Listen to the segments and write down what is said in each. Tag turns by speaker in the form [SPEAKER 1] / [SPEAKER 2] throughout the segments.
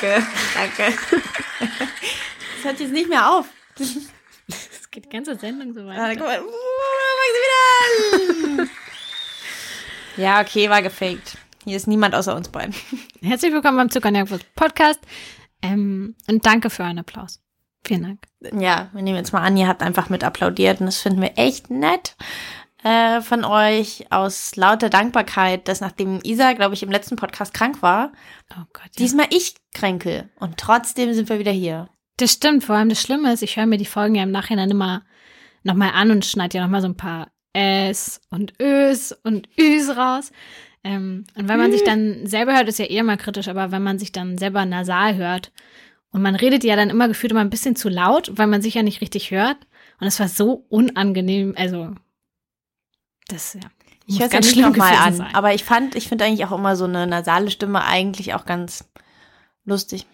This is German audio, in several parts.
[SPEAKER 1] Danke, danke. Das hört jetzt nicht mehr auf.
[SPEAKER 2] Das geht die ganze Sendung so weiter.
[SPEAKER 1] guck mal. Uh. Ja, okay, war gefaked. Hier ist niemand außer uns beiden.
[SPEAKER 2] Herzlich willkommen beim Zuckernjagd Podcast. Ähm, und danke für euren Applaus. Vielen Dank.
[SPEAKER 1] Ja, wir nehmen jetzt mal an, ihr habt einfach mit applaudiert und das finden wir echt nett äh, von euch aus lauter Dankbarkeit, dass nachdem Isa, glaube ich, im letzten Podcast krank war,
[SPEAKER 2] Oh Gott. Ja.
[SPEAKER 1] diesmal ich kränke und trotzdem sind wir wieder hier.
[SPEAKER 2] Das stimmt. Vor allem das Schlimme ist, ich höre mir die Folgen ja im Nachhinein immer nochmal an und schneide ja nochmal so ein paar S und Ös und Üs raus. Ähm, und wenn man sich dann selber hört, ist ja eher mal kritisch, aber wenn man sich dann selber nasal hört und man redet ja dann immer gefühlt immer ein bisschen zu laut, weil man sich ja nicht richtig hört. Und es war so unangenehm. Also, das, ja.
[SPEAKER 1] Ich höre es
[SPEAKER 2] ganz schlimm
[SPEAKER 1] nochmal
[SPEAKER 2] gewesen
[SPEAKER 1] an,
[SPEAKER 2] sein.
[SPEAKER 1] aber ich fand, ich finde eigentlich auch immer so eine nasale Stimme eigentlich auch ganz lustig.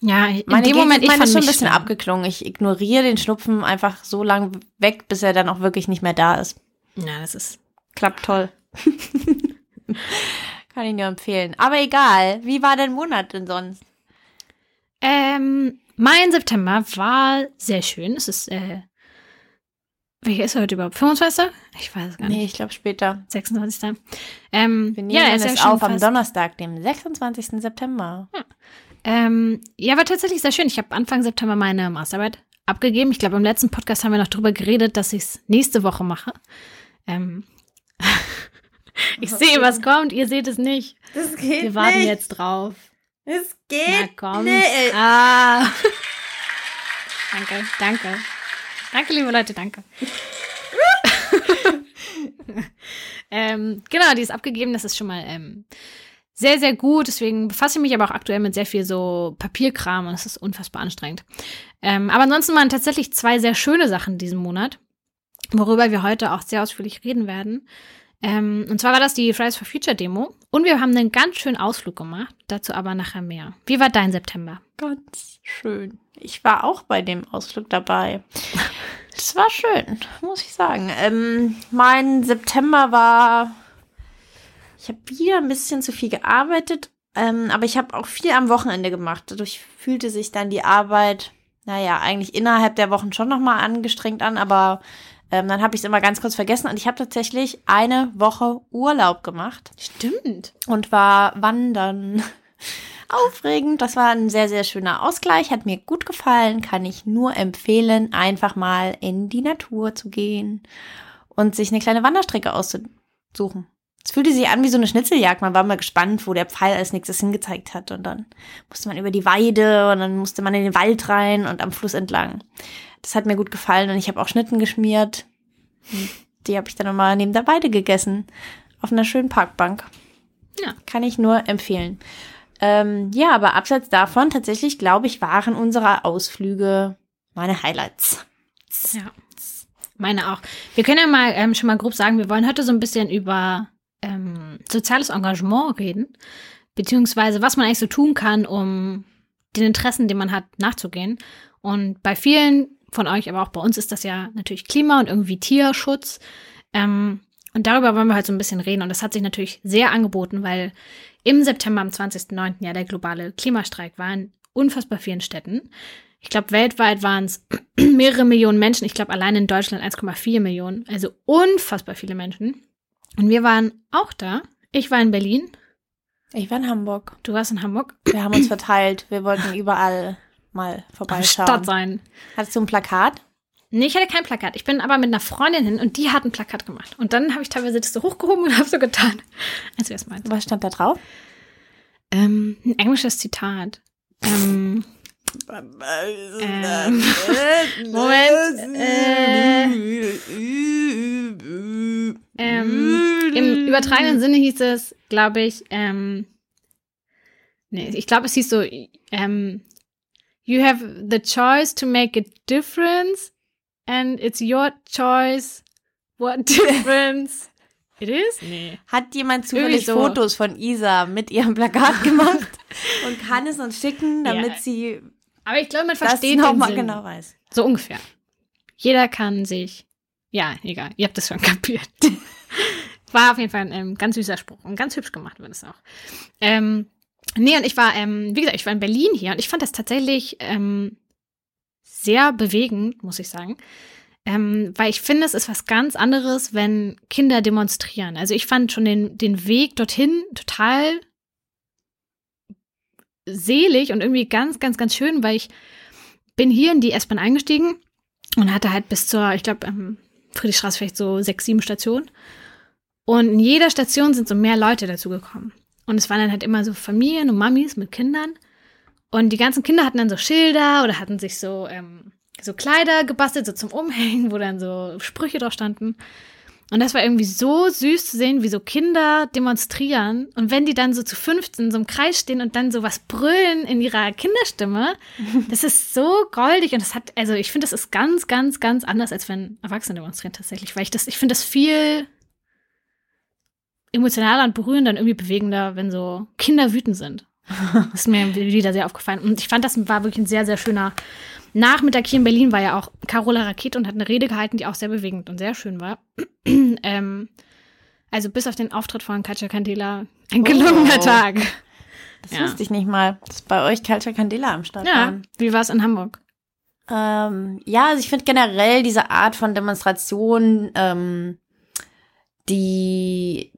[SPEAKER 2] Ja, in
[SPEAKER 1] Meine
[SPEAKER 2] dem
[SPEAKER 1] geht-
[SPEAKER 2] Moment, ich
[SPEAKER 1] meine
[SPEAKER 2] fand
[SPEAKER 1] ist schon ein bisschen
[SPEAKER 2] schlimm.
[SPEAKER 1] abgeklungen. Ich ignoriere den Schnupfen einfach so lang weg, bis er dann auch wirklich nicht mehr da ist.
[SPEAKER 2] Ja, das ist
[SPEAKER 1] Klappt toll. Kann ich nur empfehlen. Aber egal, wie war dein Monat denn sonst?
[SPEAKER 2] Ähm, mein September war sehr schön. Es ist, äh, welcher ist heute überhaupt? 25. Ich weiß es gar
[SPEAKER 1] Nee,
[SPEAKER 2] nicht.
[SPEAKER 1] ich glaube später.
[SPEAKER 2] 26. Ähm,
[SPEAKER 1] Wir nehmen
[SPEAKER 2] ja, ist ja
[SPEAKER 1] es
[SPEAKER 2] schon
[SPEAKER 1] auf am
[SPEAKER 2] fast-
[SPEAKER 1] Donnerstag, dem 26. September.
[SPEAKER 2] Ähm, ja, war tatsächlich sehr schön. Ich habe Anfang September meine Masterarbeit abgegeben. Ich glaube, im letzten Podcast haben wir noch drüber geredet, dass ich es nächste Woche mache. Ähm, ich sehe, was kommt. Ihr seht es nicht.
[SPEAKER 1] Das geht
[SPEAKER 2] Wir warten jetzt drauf.
[SPEAKER 1] Es
[SPEAKER 2] Na
[SPEAKER 1] geht
[SPEAKER 2] komm.
[SPEAKER 1] nicht.
[SPEAKER 2] Ah. danke, danke. Danke, liebe Leute, danke. ähm, genau, die ist abgegeben. Das ist schon mal ähm, sehr, sehr gut. Deswegen befasse ich mich aber auch aktuell mit sehr viel so Papierkram und es ist unfassbar anstrengend. Ähm, aber ansonsten waren tatsächlich zwei sehr schöne Sachen diesen Monat, worüber wir heute auch sehr ausführlich reden werden. Ähm, und zwar war das die Fridays for Future Demo und wir haben einen ganz schönen Ausflug gemacht. Dazu aber nachher mehr. Wie war dein September?
[SPEAKER 1] Ganz schön. Ich war auch bei dem Ausflug dabei. Das war schön, muss ich sagen. Ähm, mein September war. Ich habe wieder ein bisschen zu viel gearbeitet, ähm, aber ich habe auch viel am Wochenende gemacht. Dadurch fühlte sich dann die Arbeit, naja, eigentlich innerhalb der Wochen schon nochmal angestrengt an, aber ähm, dann habe ich es immer ganz kurz vergessen und ich habe tatsächlich eine Woche Urlaub gemacht
[SPEAKER 2] Stimmt.
[SPEAKER 1] und war wandern. Aufregend. Das war ein sehr, sehr schöner Ausgleich. Hat mir gut gefallen. Kann ich nur empfehlen, einfach mal in die Natur zu gehen und sich eine kleine Wanderstrecke auszusuchen. Es fühlte sich an wie so eine Schnitzeljagd. Man war mal gespannt, wo der Pfeil als nächstes hingezeigt hat. Und dann musste man über die Weide und dann musste man in den Wald rein und am Fluss entlang. Das hat mir gut gefallen und ich habe auch Schnitten geschmiert. Die habe ich dann nochmal neben der Weide gegessen. Auf einer schönen Parkbank.
[SPEAKER 2] Ja.
[SPEAKER 1] Kann ich nur empfehlen. Ähm, ja, aber abseits davon, tatsächlich, glaube ich, waren unsere Ausflüge meine Highlights.
[SPEAKER 2] Ja. Meine auch. Wir können ja mal ähm, schon mal grob sagen, wir wollen heute so ein bisschen über ähm, soziales Engagement reden, beziehungsweise was man eigentlich so tun kann, um den Interessen, die man hat, nachzugehen. Und bei vielen von euch, aber auch bei uns ist das ja natürlich Klima und irgendwie Tierschutz. Ähm, und darüber wollen wir halt so ein bisschen reden. Und das hat sich natürlich sehr angeboten, weil im September am 20.09. ja der globale Klimastreik war in unfassbar vielen Städten. Ich glaube, weltweit waren es mehrere Millionen Menschen. Ich glaube, allein in Deutschland 1,4 Millionen. Also unfassbar viele Menschen. Und wir waren auch da. Ich war in Berlin.
[SPEAKER 1] Ich war in Hamburg.
[SPEAKER 2] Du warst in Hamburg.
[SPEAKER 1] Wir haben uns verteilt. Wir wollten überall mal
[SPEAKER 2] Stadt
[SPEAKER 1] vorbeischauen.
[SPEAKER 2] sein.
[SPEAKER 1] Hattest du ein Plakat?
[SPEAKER 2] Nee, ich hatte kein Plakat. Ich bin aber mit einer Freundin hin und die hat ein Plakat gemacht. Und dann habe ich teilweise das so hochgehoben und habe so getan, als wäre es meins.
[SPEAKER 1] Was stand da drauf?
[SPEAKER 2] Ähm, ein englisches Zitat. Ähm, ähm, Moment. Äh, ähm, Im übertragenen Sinne hieß es, glaube ich, ähm, nee, ich glaube, es hieß so, ähm, you have the choice to make a difference and it's your choice what difference it is. Nee.
[SPEAKER 1] Hat jemand zufällig
[SPEAKER 2] so.
[SPEAKER 1] Fotos von Isa mit ihrem Plakat gemacht und kann es uns schicken, damit
[SPEAKER 2] Ja.
[SPEAKER 1] sie
[SPEAKER 2] Aber ich glaube, man versteht den
[SPEAKER 1] nochmal
[SPEAKER 2] Sinn.
[SPEAKER 1] genau weiß.
[SPEAKER 2] So ungefähr. Jeder kann sich. Ja, egal. Ihr habt das schon kapiert. War auf jeden Fall ein ähm, ganz süßer Spruch und ganz hübsch gemacht wird es auch. Ähm, Nee, und ich war, ähm, wie gesagt, ich war in Berlin hier und ich fand das tatsächlich ähm, sehr bewegend, muss ich sagen. Ähm, weil ich finde, es ist was ganz anderes, wenn Kinder demonstrieren. Also ich fand schon den, den Weg dorthin total selig und irgendwie ganz, ganz, ganz schön, weil ich bin hier in die S-Bahn eingestiegen und hatte halt bis zur, ich glaube, ähm, Friedrichstraße vielleicht so sechs, sieben Stationen. Und in jeder Station sind so mehr Leute dazugekommen. Und es waren dann halt immer so Familien und Mamis mit Kindern. Und die ganzen Kinder hatten dann so Schilder oder hatten sich so, ähm, so Kleider gebastelt, so zum Umhängen, wo dann so Sprüche drauf standen. Und das war irgendwie so süß zu sehen, wie so Kinder demonstrieren. Und wenn die dann so zu 15 in so einem Kreis stehen und dann so was brüllen in ihrer Kinderstimme, das ist so goldig. Und das hat, also ich finde, das ist ganz, ganz, ganz anders, als wenn Erwachsene demonstrieren tatsächlich. Weil ich das, ich finde das viel emotionaler und berührender und irgendwie bewegender, wenn so Kinder wütend sind. Das ist mir wieder sehr aufgefallen. Und ich fand, das war wirklich ein sehr, sehr schöner Nachmittag hier in Berlin war ja auch Carola Rakete und hat eine Rede gehalten, die auch sehr bewegend und sehr schön war. ähm, also bis auf den Auftritt von Katja Candela ein gelungener oh. Tag.
[SPEAKER 1] Das ja. wusste ich nicht mal, dass bei euch Katja Candela am Start
[SPEAKER 2] ja. waren. Wie war es in Hamburg?
[SPEAKER 1] Ähm, ja, also ich finde generell diese Art von Demonstration, ähm, die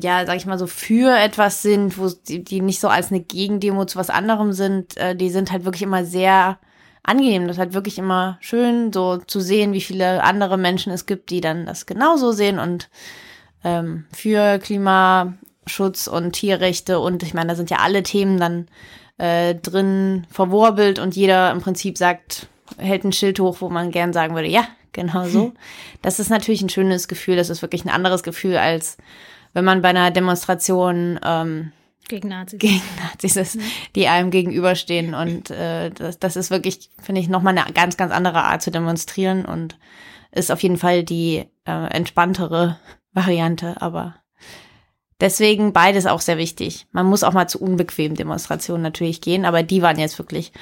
[SPEAKER 1] ja, sag ich mal so, für etwas sind, wo die, die nicht so als eine Gegendemo zu was anderem sind, äh, die sind halt wirklich immer sehr angenehm. Das ist halt wirklich immer schön, so zu sehen, wie viele andere Menschen es gibt, die dann das genauso sehen und ähm, für Klimaschutz und Tierrechte und ich meine, da sind ja alle Themen dann äh, drin verwurbelt und jeder im Prinzip sagt, hält ein Schild hoch, wo man gern sagen würde, ja, genau so. Das ist natürlich ein schönes Gefühl, das ist wirklich ein anderes Gefühl, als wenn man bei einer Demonstration ähm,
[SPEAKER 2] gegen Nazis.
[SPEAKER 1] Gegen Nazis ist, mhm. die einem gegenüberstehen. Und äh, das, das ist wirklich, finde ich, nochmal eine ganz, ganz andere Art zu demonstrieren und ist auf jeden Fall die äh, entspanntere Variante. Aber deswegen beides auch sehr wichtig. Man muss auch mal zu unbequemen Demonstrationen natürlich gehen, aber die waren jetzt wirklich,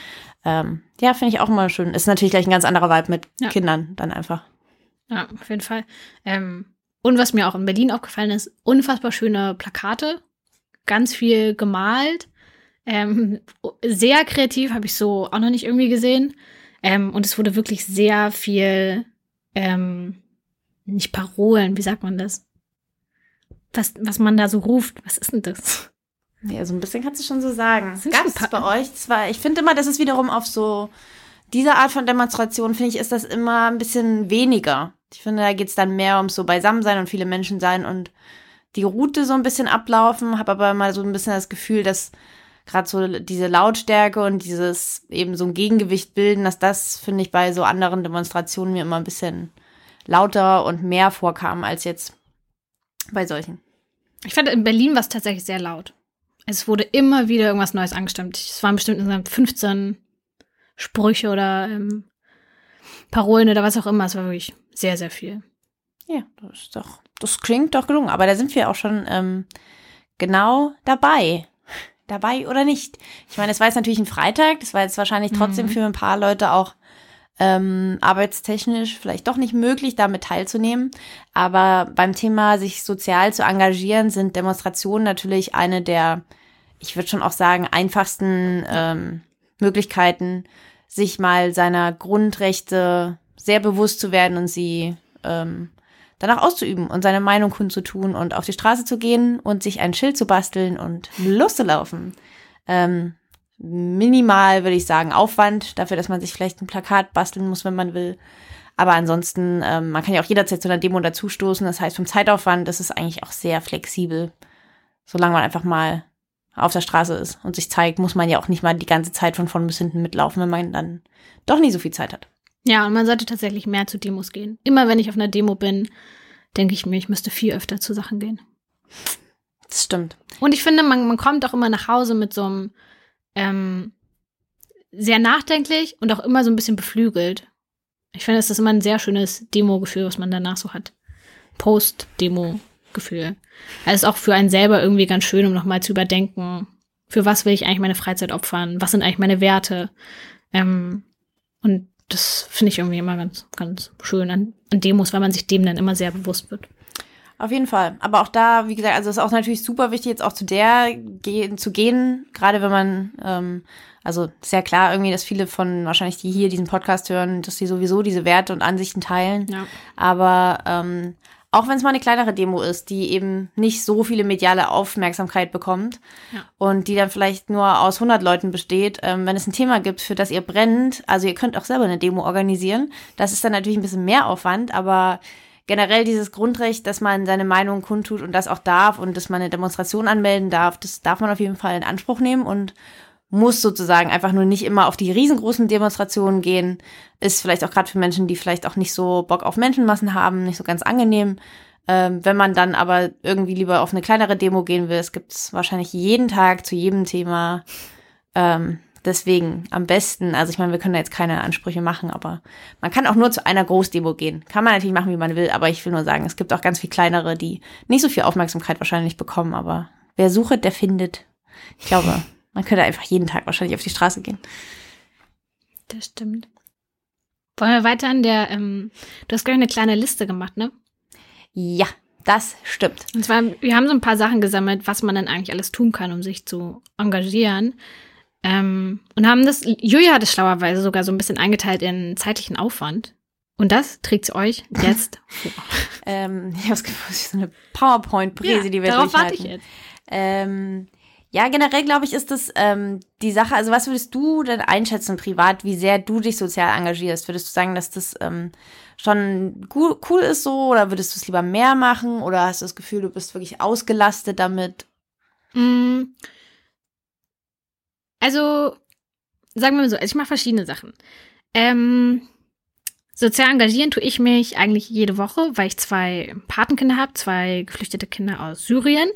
[SPEAKER 1] ähm, ja, finde ich auch mal schön. Ist natürlich gleich ein ganz anderer Vibe mit ja. Kindern dann einfach.
[SPEAKER 2] Ja, auf jeden Fall. Ähm, und was mir auch in Berlin aufgefallen ist, unfassbar schöne Plakate ganz viel gemalt. Ähm, sehr kreativ, habe ich so auch noch nicht irgendwie gesehen. Ähm, und es wurde wirklich sehr viel, ähm, nicht Parolen, wie sagt man das? Was, was man da so ruft, was ist denn das?
[SPEAKER 1] Ja, so ein bisschen kannst du schon so sagen. Gab es bei euch zwar, ich finde immer, das ist wiederum auf so diese Art von Demonstration, finde ich, ist das immer ein bisschen weniger. Ich finde, da geht es dann mehr um so Beisammensein und viele Menschen sein und die Route so ein bisschen ablaufen, habe aber mal so ein bisschen das Gefühl, dass gerade so diese Lautstärke und dieses eben so ein Gegengewicht bilden, dass das, finde ich, bei so anderen Demonstrationen mir immer ein bisschen lauter und mehr vorkam als jetzt bei solchen.
[SPEAKER 2] Ich fand, in Berlin war es tatsächlich sehr laut. Es wurde immer wieder irgendwas Neues angestimmt. Es waren bestimmt 15 Sprüche oder ähm, Parolen oder was auch immer. Es war wirklich sehr, sehr viel.
[SPEAKER 1] Ja, das ist doch das klingt doch gelungen, aber da sind wir auch schon ähm, genau dabei. Dabei oder nicht? Ich meine, es war jetzt natürlich ein Freitag, das war jetzt wahrscheinlich trotzdem mhm. für ein paar Leute auch ähm, arbeitstechnisch vielleicht doch nicht möglich, damit teilzunehmen. Aber beim Thema, sich sozial zu engagieren, sind Demonstrationen natürlich eine der, ich würde schon auch sagen, einfachsten ähm, Möglichkeiten, sich mal seiner Grundrechte sehr bewusst zu werden und sie ähm, danach auszuüben und seine Meinung kundzutun und auf die Straße zu gehen und sich ein Schild zu basteln und loszulaufen. Ähm, minimal, würde ich sagen, Aufwand dafür, dass man sich vielleicht ein Plakat basteln muss, wenn man will. Aber ansonsten, ähm, man kann ja auch jederzeit zu einer Demo dazustoßen. Das heißt, vom Zeitaufwand das ist eigentlich auch sehr flexibel. Solange man einfach mal auf der Straße ist und sich zeigt, muss man ja auch nicht mal die ganze Zeit von vorn bis hinten mitlaufen, wenn man dann doch nie so viel Zeit hat.
[SPEAKER 2] Ja, und man sollte tatsächlich mehr zu Demos gehen. Immer wenn ich auf einer Demo bin, denke ich mir, ich müsste viel öfter zu Sachen gehen.
[SPEAKER 1] Das stimmt.
[SPEAKER 2] Und ich finde, man, man kommt auch immer nach Hause mit so einem ähm, sehr nachdenklich und auch immer so ein bisschen beflügelt. Ich finde, das ist immer ein sehr schönes Demo-Gefühl, was man danach so hat. Post-Demo-Gefühl. Also ist auch für einen selber irgendwie ganz schön, um nochmal zu überdenken, für was will ich eigentlich meine Freizeit opfern? Was sind eigentlich meine Werte? Ähm, und das finde ich irgendwie immer ganz, ganz schön an, an Demos, weil man sich dem dann immer sehr bewusst wird.
[SPEAKER 1] Auf jeden Fall. Aber auch da, wie gesagt, also es ist auch natürlich super wichtig, jetzt auch zu der gehen, zu gehen, gerade wenn man, ähm, also sehr klar irgendwie, dass viele von wahrscheinlich die hier diesen Podcast hören, dass sie sowieso diese Werte und Ansichten teilen.
[SPEAKER 2] Ja.
[SPEAKER 1] Aber ähm, auch wenn es mal eine kleinere Demo ist, die eben nicht so viele mediale Aufmerksamkeit bekommt
[SPEAKER 2] Ja.
[SPEAKER 1] und die dann vielleicht nur aus 100 Leuten besteht, ähm, wenn es ein Thema gibt, für das ihr brennt, also ihr könnt auch selber eine Demo organisieren. Das ist dann natürlich ein bisschen mehr Aufwand, aber generell dieses Grundrecht, dass man seine Meinung kundtut und das auch darf und dass man eine Demonstration anmelden darf, das darf man auf jeden Fall in Anspruch nehmen und muss sozusagen einfach nur nicht immer auf die riesengroßen Demonstrationen gehen. Ist vielleicht auch gerade für Menschen, die vielleicht auch nicht so Bock auf Menschenmassen haben, nicht so ganz angenehm. Ähm, wenn man dann aber irgendwie lieber auf eine kleinere Demo gehen will, es gibt's wahrscheinlich jeden Tag zu jedem Thema. Ähm, deswegen am besten, also ich meine, wir können da jetzt keine Ansprüche machen, aber man kann auch nur zu einer Großdemo gehen. Kann man natürlich machen, wie man will, aber ich will nur sagen, es gibt auch ganz viel kleinere, die nicht so viel Aufmerksamkeit wahrscheinlich bekommen, aber wer sucht, der findet. Ich glaube, man könnte einfach jeden Tag wahrscheinlich auf die Straße gehen.
[SPEAKER 2] Das stimmt. Wollen wir weiter an der, ähm, du hast, ich, eine kleine Liste gemacht, ne?
[SPEAKER 1] Ja, das stimmt.
[SPEAKER 2] Und zwar, wir haben so ein paar Sachen gesammelt, was man dann eigentlich alles tun kann, um sich zu engagieren. Ähm, und haben das, Julia hat es schlauerweise sogar so ein bisschen eingeteilt in zeitlichen Aufwand. Und das trägt sie euch jetzt vor.
[SPEAKER 1] Ähm, ich habe es gefühlt, so eine PowerPoint-Präse, die wir
[SPEAKER 2] darauf warte ich jetzt.
[SPEAKER 1] Ähm, ja, generell glaube ich, ist das ähm, die Sache. Also, was würdest du denn einschätzen privat, wie sehr du dich sozial engagierst? Würdest du sagen, dass das ähm, schon cool ist so oder würdest du es lieber mehr machen oder hast du das Gefühl, du bist wirklich ausgelastet damit?
[SPEAKER 2] Mm. Also, sagen wir mal so, also ich mache verschiedene Sachen. Ähm, sozial engagieren tue ich mich eigentlich jede Woche, weil ich zwei Patenkinder habe, zwei geflüchtete Kinder aus Syrien.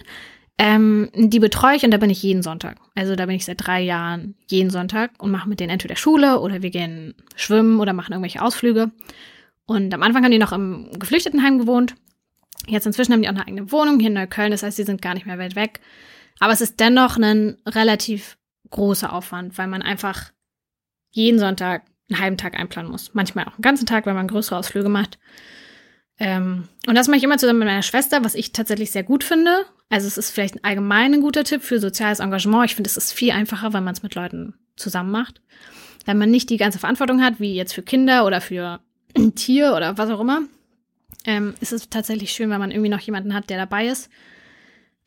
[SPEAKER 2] Ähm, die betreue ich und da bin ich jeden Sonntag. Also da bin ich seit drei Jahren jeden Sonntag und mache mit denen entweder Schule oder wir gehen schwimmen oder machen irgendwelche Ausflüge. Und am Anfang haben die noch im Geflüchtetenheim gewohnt. Jetzt inzwischen haben die auch eine eigene Wohnung hier in Neukölln, das heißt, sie sind gar nicht mehr weit weg. Aber es ist dennoch ein relativ großer Aufwand, weil man einfach jeden Sonntag einen halben Tag einplanen muss. Manchmal auch einen ganzen Tag, wenn man größere Ausflüge macht. Ähm, und das mache ich immer zusammen mit meiner Schwester, was ich tatsächlich sehr gut finde. Also es ist vielleicht ein allgemein ein guter Tipp für soziales Engagement. Ich finde, es ist viel einfacher, wenn man es mit Leuten zusammen macht. Wenn man nicht die ganze Verantwortung hat, wie jetzt für Kinder oder für ein Tier oder was auch immer, ähm, ist es tatsächlich schön, wenn man irgendwie noch jemanden hat, der dabei ist.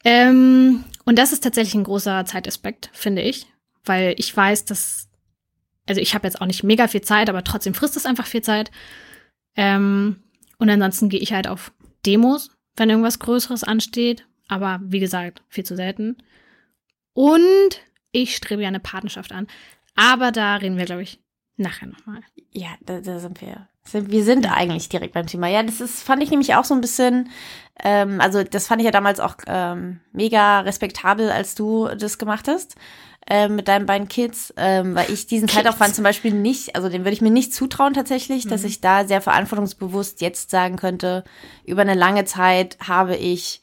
[SPEAKER 2] Ähm, und das ist tatsächlich ein großer Zeitaspekt, finde ich, weil ich weiß, dass, also ich habe jetzt auch nicht mega viel Zeit, aber trotzdem frisst es einfach viel Zeit. Ähm, und ansonsten gehe ich halt auf Demos, wenn irgendwas Größeres ansteht, aber wie gesagt, viel zu selten. Und ich strebe ja eine Partnerschaft an, aber da reden wir, glaube ich, nachher nochmal.
[SPEAKER 1] Ja, da, da sind wir. Sind, wir sind eigentlich direkt beim Thema. Ja, das ist, fand ich nämlich auch so ein bisschen, ähm, also das fand ich ja damals auch ähm, mega respektabel, als du das gemacht hast ähm, mit deinen beiden Kids, ähm, weil ich diesen
[SPEAKER 2] Kids.
[SPEAKER 1] Zeitaufwand zum Beispiel nicht, also den würde ich mir nicht zutrauen tatsächlich, dass
[SPEAKER 2] Mhm.
[SPEAKER 1] ich da sehr verantwortungsbewusst jetzt sagen könnte, über eine lange Zeit habe ich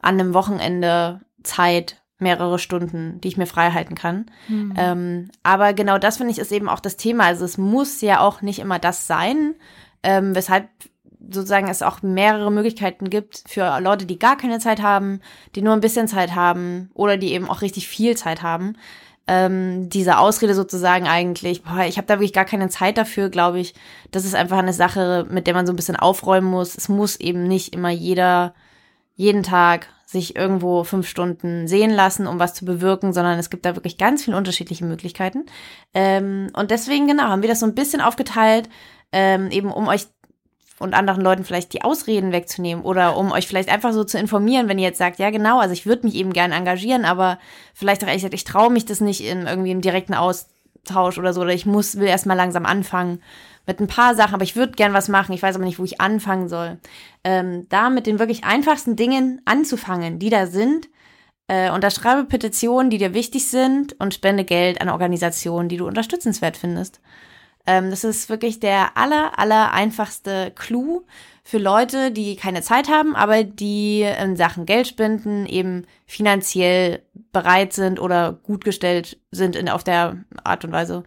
[SPEAKER 1] an einem Wochenende Zeit, mehrere Stunden, die ich mir frei halten kann.
[SPEAKER 2] Mhm.
[SPEAKER 1] Ähm, aber genau das finde ich ist eben auch das Thema. Also es muss ja auch nicht immer das sein, ähm, weshalb sozusagen es auch mehrere Möglichkeiten gibt für Leute, die gar keine Zeit haben, die nur ein bisschen Zeit haben oder die eben auch richtig viel Zeit haben. Ähm, diese Ausrede sozusagen eigentlich, boah, ich habe da wirklich gar keine Zeit dafür, glaube ich. Das ist einfach eine Sache, mit der man so ein bisschen aufräumen muss. Es muss eben nicht immer jeder jeden Tag sich irgendwo fünf Stunden sehen lassen, um was zu bewirken, sondern es gibt da wirklich ganz viele unterschiedliche Möglichkeiten. Ähm, und deswegen, genau, haben wir das so ein bisschen aufgeteilt, ähm, eben um euch und anderen Leuten vielleicht die Ausreden wegzunehmen oder um euch vielleicht einfach so zu informieren, wenn ihr jetzt sagt, ja genau, also ich würde mich eben gern engagieren, aber vielleicht auch ehrlich gesagt, ich traue mich das nicht in irgendwie im direkten Austausch oder so, oder ich muss, will erst mal langsam anfangen mit ein paar Sachen, aber ich würde gern was machen, ich weiß aber nicht, wo ich anfangen soll. Ähm, da mit den wirklich einfachsten Dingen anzufangen, die da sind, äh, unterschreibe Petitionen, die dir wichtig sind und spende Geld an Organisationen, die du unterstützenswert findest. Ähm, das ist wirklich der aller, aller einfachste Clou für Leute, die keine Zeit haben, aber die in Sachen Geld spenden eben finanziell bereit sind oder gut gestellt sind in, auf der Art und Weise.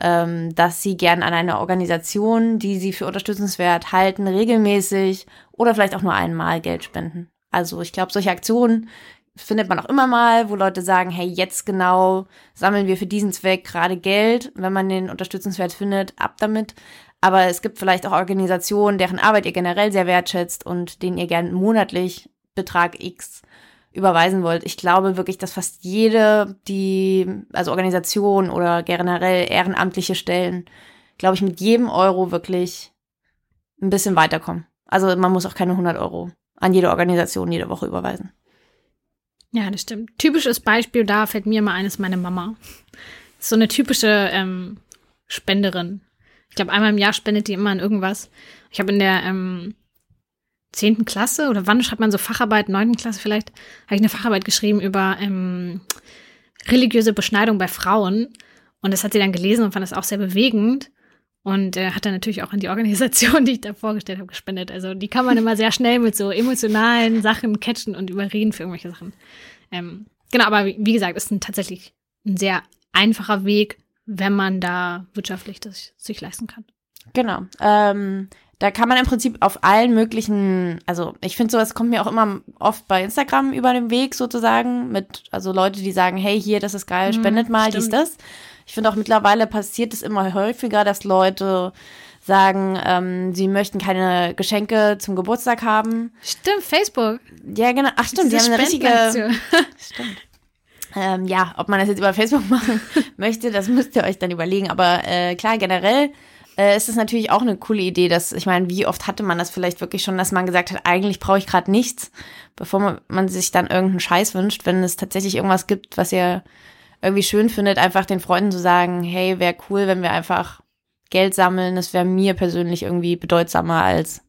[SPEAKER 1] ähm, dass sie gern an eine Organisation, die sie für unterstützenswert halten, regelmäßig oder vielleicht auch nur einmal Geld spenden. Also ich glaube, solche Aktionen findet man auch immer mal, wo Leute sagen, hey, jetzt genau sammeln wir für diesen Zweck gerade Geld. Wenn man den unterstützenswert findet, ab damit. Aber es gibt vielleicht auch Organisationen, deren Arbeit ihr generell sehr wertschätzt und denen ihr gern monatlich Betrag X überweisen wollt. Ich glaube wirklich, dass fast jede, die, also Organisation oder generell ehrenamtliche Stellen, glaube ich, mit jedem Euro wirklich ein bisschen weiterkommen. Also man muss auch keine 100 Euro an jede Organisation jede Woche überweisen.
[SPEAKER 2] Ja, das stimmt. Typisches Beispiel, da fällt mir mal eines meine Mama. So eine typische ähm, Spenderin. Ich glaube, einmal im Jahr spendet die immer an irgendwas. Ich habe in der ähm, 10. Klasse oder wann schreibt man so Facharbeit, 9. Klasse vielleicht, habe ich eine Facharbeit geschrieben über ähm, religiöse Beschneidung bei Frauen. Und das hat sie dann gelesen und fand das auch sehr bewegend. Und äh, hat dann natürlich auch an die Organisation, die ich da vorgestellt habe, gespendet. Also die kann man immer sehr schnell mit so emotionalen Sachen catchen und überreden für irgendwelche Sachen. Ähm, genau, aber wie, wie gesagt, ist ein tatsächlich ein sehr einfacher Weg, wenn man da wirtschaftlich das sich leisten kann.
[SPEAKER 1] Genau. Ähm, da kann man im Prinzip auf allen möglichen, also ich finde sowas kommt mir auch immer oft bei Instagram über den Weg sozusagen mit, also Leute, die sagen, hey, hier, das ist geil, mhm, spendet mal, stimmt. dies, das. Ich finde auch mittlerweile passiert es immer häufiger, dass Leute sagen, ähm, sie möchten keine Geschenke zum Geburtstag haben.
[SPEAKER 2] Stimmt, Facebook.
[SPEAKER 1] Ja, genau. Ach stimmt, sie haben eine richtige. stimmt. Ähm, ja, ob man das jetzt über Facebook machen möchte, das müsst ihr euch dann überlegen. Aber äh, klar, generell äh, ist es natürlich auch eine coole Idee, dass, ich meine, wie oft hatte man das vielleicht wirklich schon, dass man gesagt hat, eigentlich brauche ich gerade nichts, bevor man, man sich dann irgendeinen Scheiß wünscht, wenn es tatsächlich irgendwas gibt, was ihr irgendwie schön findet, einfach den Freunden zu sagen, hey, wäre cool, wenn wir einfach Geld sammeln. Das wäre mir persönlich irgendwie bedeutsamer als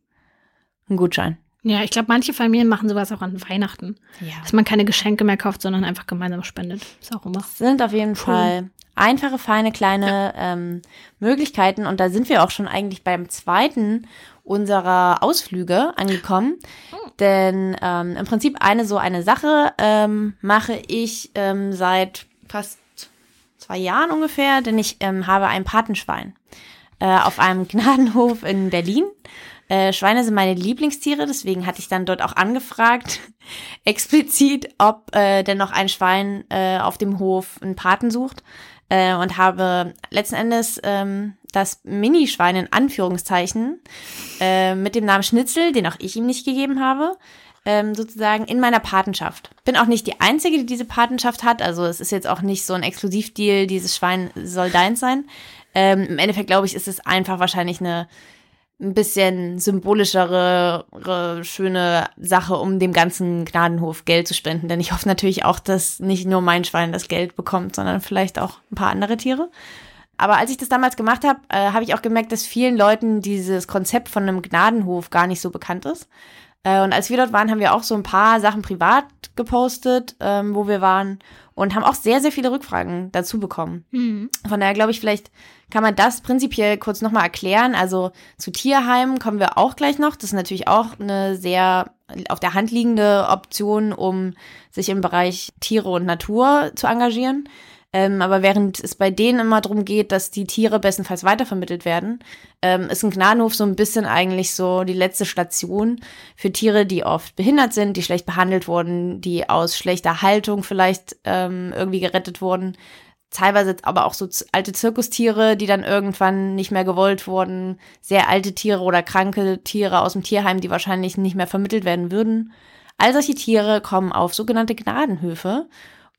[SPEAKER 1] ein Gutschein.
[SPEAKER 2] Ja, ich glaube, manche Familien machen sowas auch an Weihnachten. Ja. Dass man keine Geschenke mehr kauft, sondern einfach gemeinsam spendet. Ist auch immer. Das
[SPEAKER 1] sind auf jeden cool. Fall einfache, feine, kleine ja. ähm, Möglichkeiten. Und da sind wir auch schon eigentlich beim zweiten unserer Ausflüge angekommen. Oh. Denn ähm, im Prinzip eine so eine Sache ähm, mache ich ähm, seit fast zwei Jahren ungefähr, denn ich ähm, habe ein Patenschwein äh, auf einem Gnadenhof in Berlin. Äh, Schweine sind meine Lieblingstiere, deswegen hatte ich dann dort auch angefragt, explizit, ob äh, denn noch ein Schwein äh, auf dem Hof einen Paten sucht äh, und habe letzten Endes ähm, das Minischwein in Anführungszeichen äh, mit dem Namen Schnitzel, den auch ich ihm nicht gegeben habe, ähm, sozusagen in meiner Patenschaft. Bin auch nicht die Einzige, die diese Patenschaft hat. Also es ist jetzt auch nicht so ein Exklusivdeal, dieses Schwein soll deins sein. Ähm, Im Endeffekt, glaube ich, ist es einfach wahrscheinlich eine ein bisschen symbolischere, schöne Sache, um dem ganzen Gnadenhof Geld zu spenden. Denn ich hoffe natürlich auch, dass nicht nur mein Schwein das Geld bekommt, sondern vielleicht auch ein paar andere Tiere. Aber als ich das damals gemacht habe, äh, habe ich auch gemerkt, dass vielen Leuten dieses Konzept von einem Gnadenhof gar nicht so bekannt ist. Äh, und als wir dort waren, haben wir auch so ein paar Sachen privat gepostet, ähm, wo wir waren und haben auch sehr, sehr viele Rückfragen dazu bekommen. Mhm. Von daher glaube ich, vielleicht kann man das prinzipiell kurz nochmal erklären. Also zu Tierheimen kommen wir auch gleich noch. Das ist natürlich auch eine sehr auf der Hand liegende Option, um sich im Bereich Tiere und Natur zu engagieren. Ähm, aber während es bei denen immer darum geht, dass die Tiere bestenfalls weitervermittelt werden, ähm, ist ein Gnadenhof so ein bisschen eigentlich so die letzte Station für Tiere, die oft behindert sind, die schlecht behandelt wurden, die aus schlechter Haltung vielleicht ähm, irgendwie gerettet wurden. Teilweise aber auch so alte Zirkustiere, die dann irgendwann nicht mehr gewollt wurden, sehr alte Tiere oder kranke Tiere aus dem Tierheim, die wahrscheinlich nicht mehr vermittelt werden würden. All solche Tiere kommen auf sogenannte Gnadenhöfe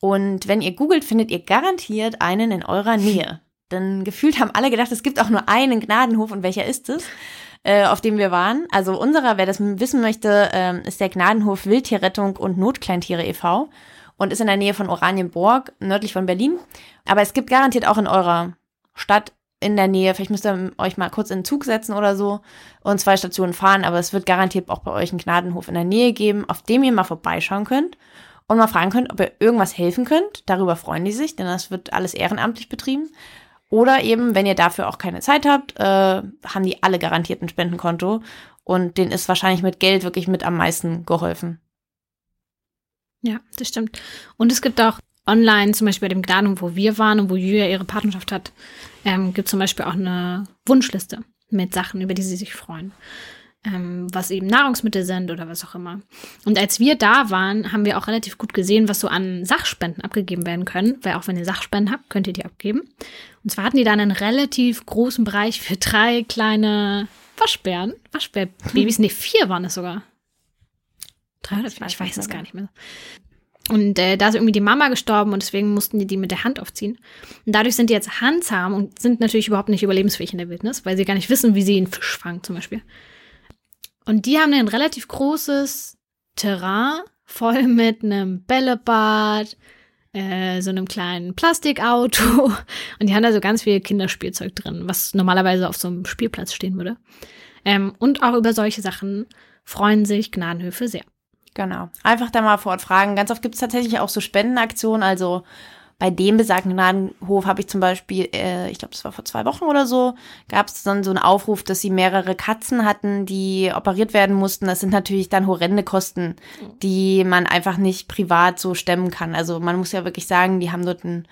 [SPEAKER 1] und wenn ihr googelt, findet ihr garantiert einen in eurer Nähe. Denn gefühlt haben alle gedacht, es gibt auch nur einen Gnadenhof und welcher ist es, äh, auf dem wir waren. Also unserer, wer das wissen möchte, äh, ist der Gnadenhof Wildtierrettung und Notkleintiere e.V. und ist in der Nähe von Oranienburg, nördlich von Berlin. Aber es gibt garantiert auch in eurer Stadt in der Nähe, vielleicht müsst ihr euch mal kurz in den Zug setzen oder so und zwei Stationen fahren, aber es wird garantiert auch bei euch einen Gnadenhof in der Nähe geben, auf dem ihr mal vorbeischauen könnt und mal fragen könnt, ob ihr irgendwas helfen könnt. Darüber freuen die sich, denn das wird alles ehrenamtlich betrieben. Oder eben, wenn ihr dafür auch keine Zeit habt, äh, haben die alle garantiert ein Spendenkonto und denen ist wahrscheinlich mit Geld wirklich mit am meisten geholfen.
[SPEAKER 2] Ja, das stimmt. Und es gibt auch online, zum Beispiel bei dem Gnadenhof, wo wir waren und wo Julia ihre Partnerschaft hat, ähm, gibt zum Beispiel auch eine Wunschliste mit Sachen, über die sie sich freuen. Ähm, was eben Nahrungsmittel sind oder was auch immer. Und als wir da waren, haben wir auch relativ gut gesehen, was so an Sachspenden abgegeben werden können, weil auch wenn ihr Sachspenden habt, könnt ihr die abgeben. Und zwar hatten die dann einen relativ großen Bereich für drei kleine Waschbären, Waschbärbabys, nee, vier waren es sogar. Drei oder vier, ich weiß es gar nicht mehr. Und äh, da ist irgendwie die Mama gestorben und deswegen mussten die die mit der Hand aufziehen. Und dadurch sind die jetzt handzahm und sind natürlich überhaupt nicht überlebensfähig in der Wildnis, weil sie gar nicht wissen, wie sie einen Fisch fangen zum Beispiel. Und die haben ein relativ großes Terrain voll mit einem Bällebad, äh, so einem kleinen Plastikauto und die haben da so ganz viel Kinderspielzeug drin, was normalerweise auf so einem Spielplatz stehen würde. Ähm, und auch über solche Sachen freuen sich Gnadenhöfe sehr.
[SPEAKER 1] Genau. Einfach da mal vor Ort fragen. Ganz oft gibt es tatsächlich auch so Spendenaktionen. Also bei dem besagten Gnadenhof habe ich zum Beispiel, äh, ich glaube, das war vor zwei Wochen oder so, gab es dann so einen Aufruf, dass sie mehrere Katzen hatten, die operiert werden mussten. Das sind natürlich dann horrende Kosten, die man einfach nicht privat so stemmen kann. Also man muss ja wirklich sagen, die haben dort ein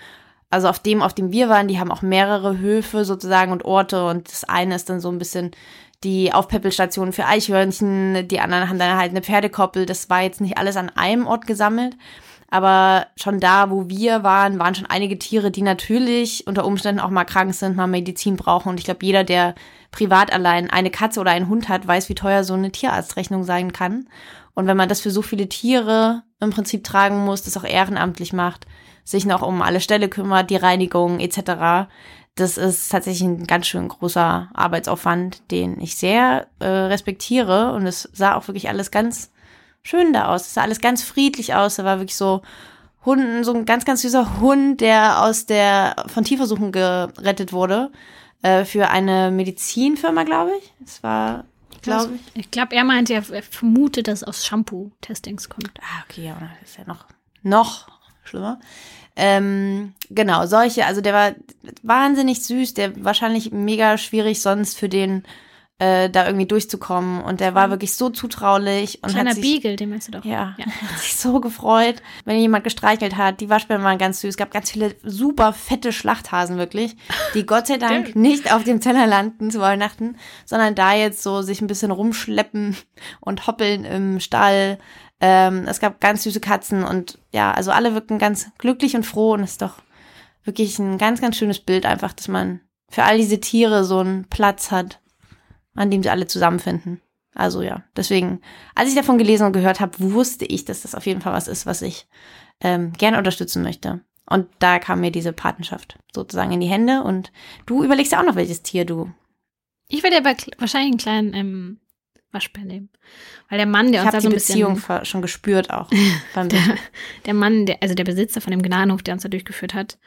[SPEAKER 1] also auf dem, auf dem wir waren, die haben auch mehrere Höfe sozusagen und Orte und das eine ist dann so ein bisschen die Aufpäppelstation für Eichhörnchen, die anderen haben dann halt eine Pferdekoppel. Das war jetzt nicht alles an einem Ort gesammelt. Aber schon da, wo wir waren, waren schon einige Tiere, die natürlich unter Umständen auch mal krank sind, mal Medizin brauchen. Und ich glaube, jeder, der privat allein eine Katze oder einen Hund hat, weiß, wie teuer so eine Tierarztrechnung sein kann. Und wenn man das für so viele Tiere im Prinzip tragen muss, das auch ehrenamtlich macht, sich noch um alle Ställe kümmert, die Reinigung etc., das ist tatsächlich ein ganz schön großer Arbeitsaufwand, den ich sehr äh, respektiere. Und es sah auch wirklich alles ganz schön da aus. Es sah alles ganz friedlich aus. Da war wirklich so Hunden, so ein ganz, ganz süßer Hund, der aus der von Tierversuchen gerettet wurde. Äh, für eine Medizinfirma, glaube ich. Es war, glaube ich.
[SPEAKER 2] Ich glaube, er meinte, er, er vermutet, dass es aus Shampoo-Testings kommt.
[SPEAKER 1] Ah, okay, ja, das ist ja noch, noch schlimmer. Ähm, genau, solche, also der war wahnsinnig süß, der wahrscheinlich mega schwierig sonst für den äh, da irgendwie durchzukommen. Und der war wirklich so zutraulich. Und
[SPEAKER 2] Kleiner
[SPEAKER 1] hat sich,
[SPEAKER 2] Beagle, den meinst du doch.
[SPEAKER 1] Ja, ja. hat sich so gefreut, wenn jemand gestreichelt hat. Die Waschbären waren ganz süß. Es gab ganz viele super fette Schlachthasen wirklich, die Gott sei Dank nicht auf dem Teller landen zu Weihnachten, sondern da jetzt so sich ein bisschen rumschleppen und hoppeln im Stall. Ähm, es gab ganz süße Katzen und ja, also alle wirken ganz glücklich und froh und es ist doch wirklich ein ganz, ganz schönes Bild einfach, dass man für all diese Tiere so einen Platz hat, an dem sie alle zusammenfinden. Also ja, deswegen, als ich davon gelesen und gehört habe, wusste ich, dass das auf jeden Fall was ist, was ich ähm, gerne unterstützen möchte. Und da kam mir diese Patenschaft sozusagen in die Hände. Und du überlegst ja auch noch, welches Tier du.
[SPEAKER 2] Ich werde aber wahrscheinlich einen kleinen ähm, Waschbär nehmen. Weil der Mann, der
[SPEAKER 1] ich
[SPEAKER 2] uns da so ein
[SPEAKER 1] die
[SPEAKER 2] bisschen.
[SPEAKER 1] Beziehung schon gespürt auch.
[SPEAKER 2] der, der Mann, der, also der Besitzer von dem Gnadenhof, der uns da durchgeführt hat,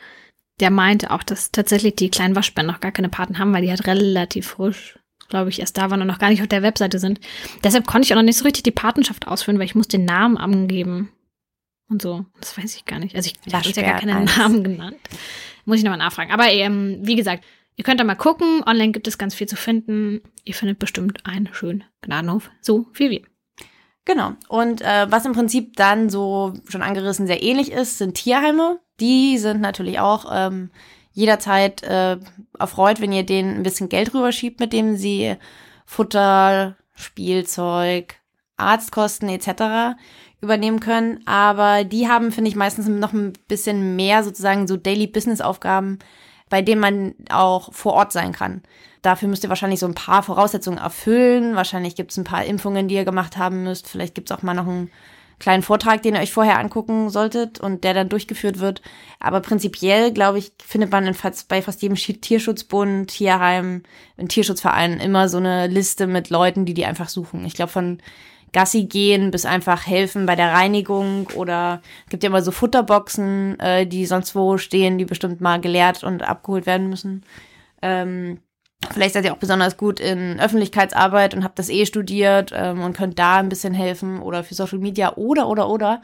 [SPEAKER 2] der meinte auch, dass tatsächlich die kleinen Waschbären noch gar keine Paten haben, weil die halt relativ frisch, glaube ich, erst da waren und noch gar nicht auf der Webseite sind. Deshalb konnte ich auch noch nicht so richtig die Patenschaft ausführen, weil ich muss den Namen angeben. Und so. Das weiß ich gar nicht. Also ich, ich habe ja gar keinen. Namen genannt. Muss ich nochmal nachfragen. Aber ähm, wie gesagt, Ihr könnt da mal gucken. Online gibt es ganz viel zu finden. Ihr findet bestimmt einen schönen Gnadenhof. So wie wir.
[SPEAKER 1] Genau. Und äh, was im Prinzip dann so schon angerissen sehr ähnlich ist, sind Tierheime. Die sind natürlich auch ähm, jederzeit äh, erfreut, wenn ihr denen ein bisschen Geld rüberschiebt, mit dem sie Futter, Spielzeug, Arztkosten etc. übernehmen können. Aber die haben, finde ich, meistens noch ein bisschen mehr sozusagen so Daily Business Aufgaben, bei dem man auch vor Ort sein kann. Dafür müsst ihr wahrscheinlich so ein paar Voraussetzungen erfüllen. Wahrscheinlich gibt es ein paar Impfungen, die ihr gemacht haben müsst. Vielleicht gibt es auch mal noch einen kleinen Vortrag, den ihr euch vorher angucken solltet und der dann durchgeführt wird. Aber prinzipiell, glaube ich, findet man fast, bei fast jedem Tierschutzbund, Tierheim, in Tierschutzvereinen immer so eine Liste mit Leuten, die die einfach suchen. Ich glaube, von Gassi gehen, bis einfach helfen bei der Reinigung oder gibt ja immer so Futterboxen, äh, die sonst wo stehen, die bestimmt mal geleert und abgeholt werden müssen. Ähm, vielleicht seid ihr auch besonders gut in Öffentlichkeitsarbeit und habt das eh studiert ähm, und könnt da ein bisschen helfen oder für Social Media oder oder oder.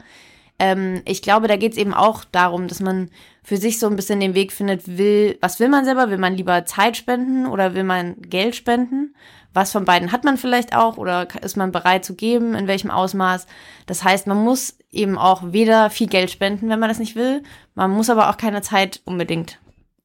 [SPEAKER 1] Ähm, ich glaube, da geht es eben auch darum, dass man für sich so ein bisschen den Weg findet, will, was will man selber? Will man lieber Zeit spenden oder will man Geld spenden? was von beiden hat man vielleicht auch oder ist man bereit zu geben, in welchem Ausmaß. Das heißt, man muss eben auch weder viel Geld spenden, wenn man das nicht will, man muss aber auch keine Zeit unbedingt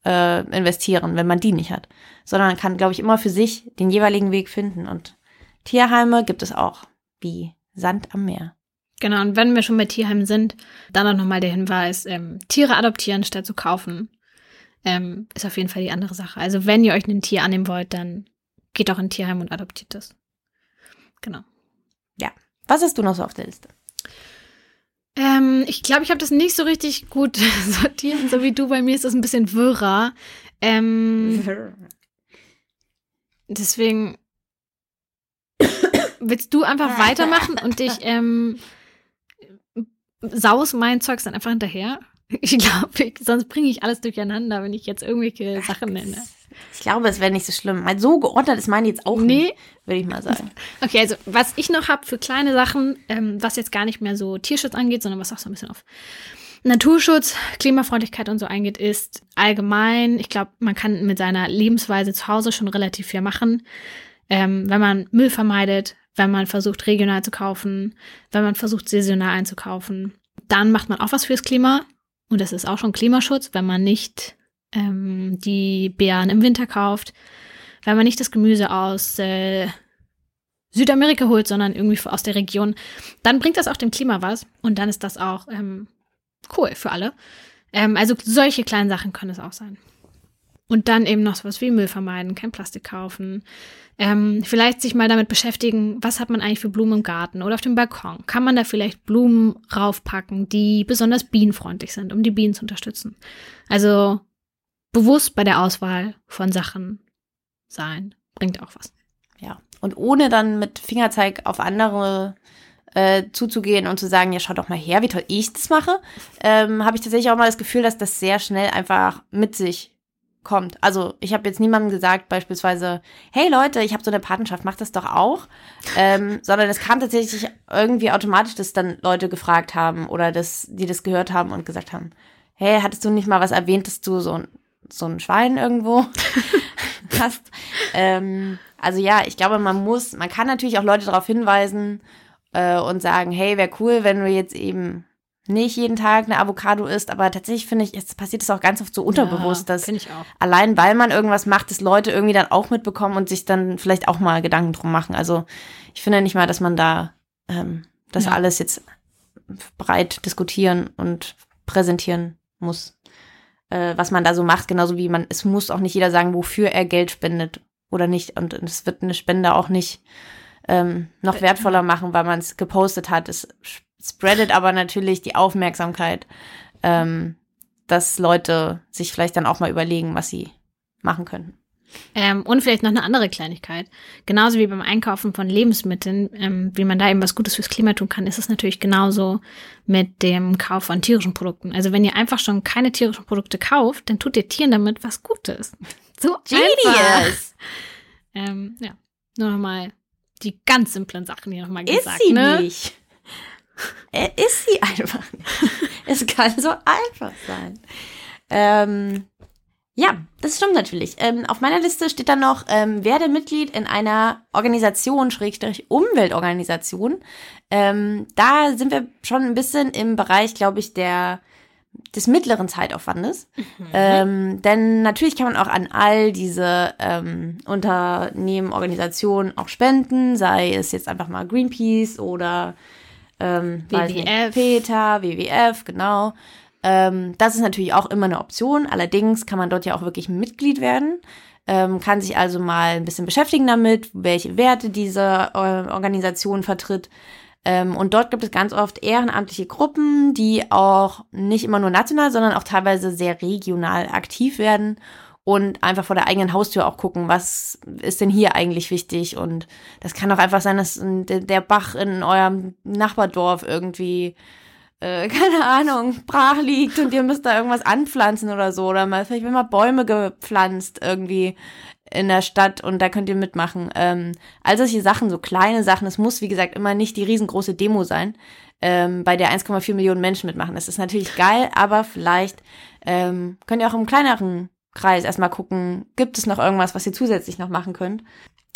[SPEAKER 1] äh, investieren, wenn man die nicht hat, sondern man kann, glaube ich, immer für sich den jeweiligen Weg finden. Und Tierheime gibt es auch, wie Sand am Meer.
[SPEAKER 2] Genau, und wenn wir schon bei Tierheimen sind, dann auch nochmal der Hinweis, ähm, Tiere adoptieren statt zu kaufen, ähm, ist auf jeden Fall die andere Sache. Also wenn ihr euch ein Tier annehmen wollt, dann geht doch in ein Tierheim und adoptiert es. Genau.
[SPEAKER 1] Ja. Was hast du noch so auf der Liste?
[SPEAKER 2] Ähm, ich glaube, ich habe das nicht so richtig gut sortiert, so wie du. Bei mir ist das ein bisschen wirrer. Ähm, deswegen willst du einfach weitermachen und dich ähm, saus mein Zeugs dann einfach hinterher? Ich glaube, sonst bringe ich alles durcheinander, wenn ich jetzt irgendwelche Sachen nenne.
[SPEAKER 1] Ich glaube, es wäre nicht so schlimm. Mal so geordnet ist meine jetzt auch nee. nicht, würde ich mal sagen.
[SPEAKER 2] Okay, also was ich noch habe für kleine Sachen, ähm, was jetzt gar nicht mehr so Tierschutz angeht, sondern was auch so ein bisschen auf Naturschutz, Klimafreundlichkeit und so eingeht, ist allgemein, ich glaube, man kann mit seiner Lebensweise zu Hause schon relativ viel machen. Ähm, wenn man Müll vermeidet, wenn man versucht, regional zu kaufen, wenn man versucht, saisonal einzukaufen, dann macht man auch was fürs Klima. Und das ist auch schon Klimaschutz, wenn man nicht ähm, die Beeren im Winter kauft, wenn man nicht das Gemüse aus äh, Südamerika holt, sondern irgendwie aus der Region, dann bringt das auch dem Klima was und dann ist das auch ähm, cool für alle. Ähm, also solche kleinen Sachen können es auch sein. Und dann eben noch sowas wie Müll vermeiden, kein Plastik kaufen. Ähm, vielleicht sich mal damit beschäftigen, was hat man eigentlich für Blumen im Garten oder auf dem Balkon? Kann man da vielleicht Blumen raufpacken, die besonders bienenfreundlich sind, um die Bienen zu unterstützen? Also bewusst bei der Auswahl von Sachen sein, bringt auch was.
[SPEAKER 1] Ja, und ohne dann mit Fingerzeig auf andere äh, zuzugehen und zu sagen, ja, schau doch mal her, wie toll ich das mache, ähm, habe ich tatsächlich auch mal das Gefühl, dass das sehr schnell einfach mit sich kommt. Also ich habe jetzt niemandem gesagt, beispielsweise, hey Leute, ich habe so eine Patenschaft, macht das doch auch. Ähm, sondern es kam tatsächlich irgendwie automatisch, dass dann Leute gefragt haben oder dass die das gehört haben und gesagt haben, hey, hattest du nicht mal was erwähnt, dass du so ein so ein Schwein irgendwo hast. Ähm, also ja, ich glaube, man muss, man kann natürlich auch Leute darauf hinweisen äh, und sagen, hey, wäre cool, wenn du jetzt eben nicht jeden Tag eine Avocado isst, aber tatsächlich finde ich, jetzt passiert es auch ganz oft so unterbewusst, ja, dass allein weil man irgendwas macht, dass Leute irgendwie dann auch mitbekommen und sich dann vielleicht auch mal Gedanken drum machen. Also ich finde nicht mal, dass man da ähm, das ja. alles jetzt breit diskutieren und präsentieren muss äh, was man da so macht, genauso wie man, es muss auch nicht jeder sagen, wofür er Geld spendet oder nicht. Und es wird eine Spende auch nicht ähm, noch wertvoller machen, weil man es gepostet hat. Es spreadet aber natürlich die Aufmerksamkeit, ähm, dass Leute sich vielleicht dann auch mal überlegen, was sie machen könnten.
[SPEAKER 2] Ähm, und vielleicht noch eine andere Kleinigkeit. Genauso wie beim Einkaufen von Lebensmitteln, ähm, wie man da eben was Gutes fürs Klima tun kann, ist es natürlich genauso mit dem Kauf von tierischen Produkten. Also wenn ihr einfach schon keine tierischen Produkte kauft, dann tut ihr Tieren damit was Gutes. So Genius! Ähm, ja, nur nochmal die ganz simplen Sachen hier nochmal gesagt.
[SPEAKER 1] Ist sie
[SPEAKER 2] ne?
[SPEAKER 1] nicht. Er ist sie einfach es kann so einfach sein. Ähm, ja, das stimmt natürlich. Ähm, auf meiner Liste steht dann noch, ähm, werde Mitglied in einer Organisation, Schrägstrich Umweltorganisation. Ähm, da sind wir schon ein bisschen im Bereich, glaube ich, der des mittleren Zeitaufwandes. Mhm. Ähm, denn natürlich kann man auch an all diese ähm, Unternehmen, Organisationen auch spenden, sei es jetzt einfach mal Greenpeace oder ähm, WWF. Peter, WWF, genau. Ähm, das ist natürlich auch immer eine Option. Allerdings kann man dort ja auch wirklich Mitglied werden, ähm, kann sich also mal ein bisschen beschäftigen damit, welche Werte diese äh, Organisation vertritt. Ähm, und dort gibt es ganz oft ehrenamtliche Gruppen, die auch nicht immer nur national, sondern auch teilweise sehr regional aktiv werden und einfach vor der eigenen Haustür auch gucken, was ist denn hier eigentlich wichtig. Und das kann auch einfach sein, dass der Bach in eurem Nachbardorf irgendwie äh, keine Ahnung, brach liegt und ihr müsst da irgendwas anpflanzen oder so. Oder mal, vielleicht werden mal Bäume gepflanzt irgendwie in der Stadt und da könnt ihr mitmachen. Ähm, all solche Sachen, so kleine Sachen. Es muss, wie gesagt, immer nicht die riesengroße Demo sein, ähm, bei der 1,4 Millionen Menschen mitmachen. Das ist natürlich geil, aber vielleicht ähm, könnt ihr auch im kleineren Kreis erstmal gucken, gibt es noch irgendwas, was ihr zusätzlich noch machen könnt.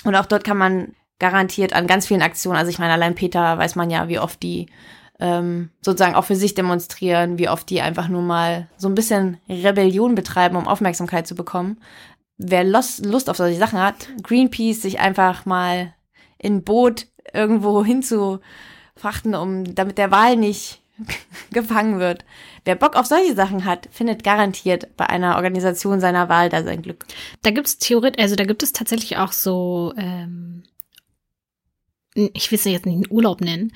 [SPEAKER 1] Und auch dort kann man garantiert an ganz vielen Aktionen, also ich meine, allein Peter weiß man ja, wie oft die ähm, sozusagen auch für sich demonstrieren, wie oft die einfach nur mal so ein bisschen Rebellion betreiben, um Aufmerksamkeit zu bekommen. Wer Lust, Lust auf solche Sachen hat, Greenpeace sich einfach mal in Boot irgendwo hinzufrachten, um damit der Wahl nicht gefangen wird. Wer Bock auf solche Sachen hat, findet garantiert bei einer Organisation seiner Wahl da sein Glück.
[SPEAKER 2] Da gibt es theoretisch, also da gibt es tatsächlich auch so, ähm, ich will es jetzt nicht einen Urlaub nennen,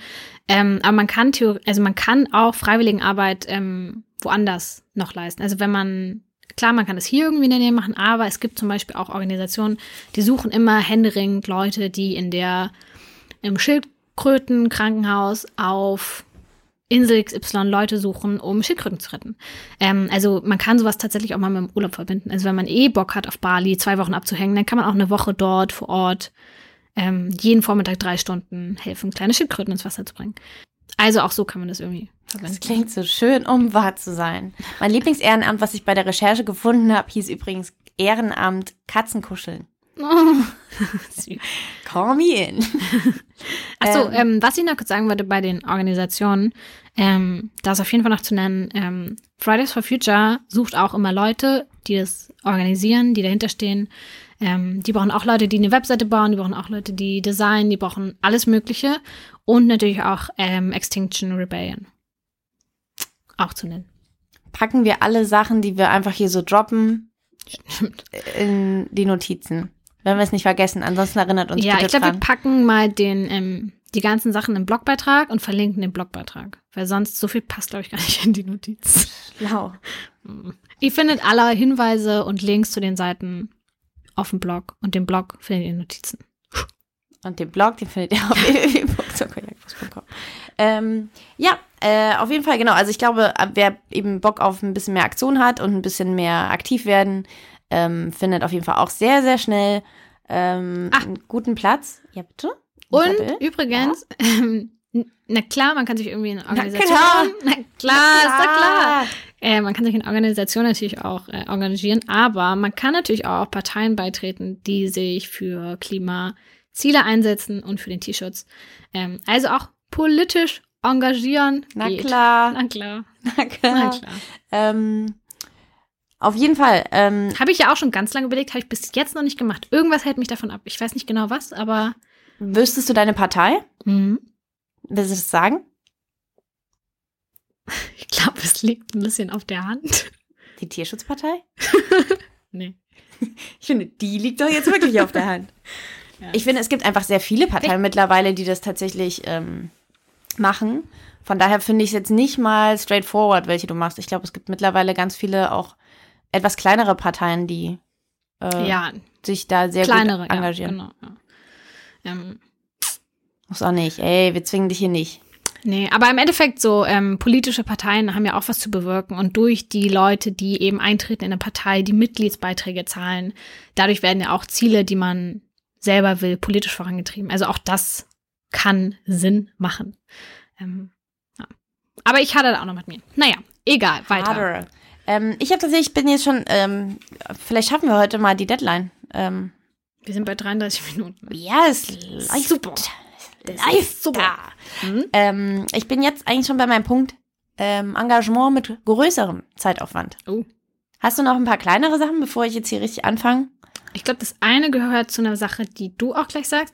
[SPEAKER 2] ähm, aber man kann also man kann auch Freiwilligenarbeit ähm, woanders noch leisten. Also wenn man Klar, man kann das hier irgendwie in der Nähe machen, aber es gibt zum Beispiel auch Organisationen, die suchen immer händeringend Leute, die in der im Schildkrötenkrankenhaus auf Insel XY Leute suchen, um Schildkröten zu retten. Ähm, also man kann sowas tatsächlich auch mal mit dem Urlaub verbinden. Also wenn man eh Bock hat, auf Bali zwei Wochen abzuhängen, dann kann man auch eine Woche dort vor Ort ähm, jeden Vormittag drei Stunden helfen, kleine Schildkröten ins Wasser zu bringen. Also auch so kann man das irgendwie
[SPEAKER 1] verwenden. Das klingt so schön, um wahr zu sein. Mein Lieblingsehrenamt, was ich bei der Recherche gefunden habe, hieß übrigens Ehrenamt Katzenkuscheln. Oh. Call me in.
[SPEAKER 2] Achso, ähm, ähm, was ich noch kurz sagen würde bei den Organisationen, ähm, da ist auf jeden Fall noch zu nennen, ähm, Fridays for Future sucht auch immer Leute, die das organisieren, die dahinter stehen. Ähm, die brauchen auch Leute, die eine Webseite bauen, die brauchen auch Leute, die designen, die brauchen alles Mögliche. Und natürlich auch ähm, Extinction Rebellion. Auch zu nennen.
[SPEAKER 1] Packen wir alle Sachen, die wir einfach hier so droppen, in die Notizen. Wenn wir es nicht vergessen. Ansonsten erinnert uns
[SPEAKER 2] ja,
[SPEAKER 1] bitte
[SPEAKER 2] ich glaube, wir packen mal den, ähm, die ganzen Sachen im Blogbeitrag und verlinken den Blogbeitrag. Weil sonst so viel passt, glaube ich, gar nicht in die Notizen.
[SPEAKER 1] Schlau.
[SPEAKER 2] Ihr findet alle Hinweise und Links zu den Seiten auf dem Blog. Und den Blog findet ihr in Notizen.
[SPEAKER 1] Und den Blog, den findet ihr auf www.zuckerjagdfuß.com. Ähm, ja, äh, auf jeden Fall, genau. Also ich glaube, wer eben Bock auf ein bisschen mehr Aktion hat und ein bisschen mehr aktiv werden, ähm, findet auf jeden Fall auch sehr, sehr schnell ähm, einen guten Platz.
[SPEAKER 2] Ja, bitte? Und Isabel? übrigens, ja? ähm, na klar, man kann sich irgendwie in Organisation. Na klar, na klar, na klar. ist doch klar. Äh, man kann sich in Organisationen natürlich auch äh, engagieren, aber man kann natürlich auch Parteien beitreten, die sich für Klimaziele einsetzen und für den Tierschutz. Ähm, also auch politisch engagieren.
[SPEAKER 1] Na geht. klar.
[SPEAKER 2] Na klar.
[SPEAKER 1] Na klar. Na klar. Ähm, auf jeden Fall. Ähm,
[SPEAKER 2] habe ich ja auch schon ganz lange überlegt, habe ich bis jetzt noch nicht gemacht. Irgendwas hält mich davon ab. Ich weiß nicht genau was, aber.
[SPEAKER 1] Wüsstest du deine Partei? Mhm. Willst du das sagen?
[SPEAKER 2] Ich glaube, es liegt ein bisschen auf der Hand.
[SPEAKER 1] Die Tierschutzpartei?
[SPEAKER 2] nee.
[SPEAKER 1] Ich finde, die liegt doch jetzt wirklich auf der Hand. Ja. Ich finde, es gibt einfach sehr viele Parteien mittlerweile, die das tatsächlich ähm, machen. Von daher finde ich es jetzt nicht mal straightforward, welche du machst. Ich glaube, es gibt mittlerweile ganz viele auch etwas kleinere Parteien, die äh, ja, sich da sehr kleinere, gut engagieren. Ja, genau, ja. Ähm, Muss auch nicht. Ey, wir zwingen dich hier nicht.
[SPEAKER 2] Nee, aber im Endeffekt so, ähm, politische Parteien haben ja auch was zu bewirken und durch die Leute, die eben eintreten in eine Partei, die Mitgliedsbeiträge zahlen, dadurch werden ja auch Ziele, die man selber will, politisch vorangetrieben. Also auch das kann Sinn machen. Ähm, ja. Aber ich hatte da auch noch mit mir. Naja, egal, weiter.
[SPEAKER 1] Ähm, ich habe tatsächlich, ich bin jetzt schon, ähm, vielleicht schaffen wir heute mal die Deadline. Ähm,
[SPEAKER 2] wir sind bei 33 Minuten.
[SPEAKER 1] Ja, es läuft. Super. Live super. Mhm. Ich bin jetzt eigentlich schon bei meinem Punkt ähm, Engagement mit größerem Zeitaufwand. Oh. Hast du noch ein paar kleinere Sachen, bevor ich jetzt hier richtig anfange?
[SPEAKER 2] Ich glaube, das eine gehört zu einer Sache, die du auch gleich sagst.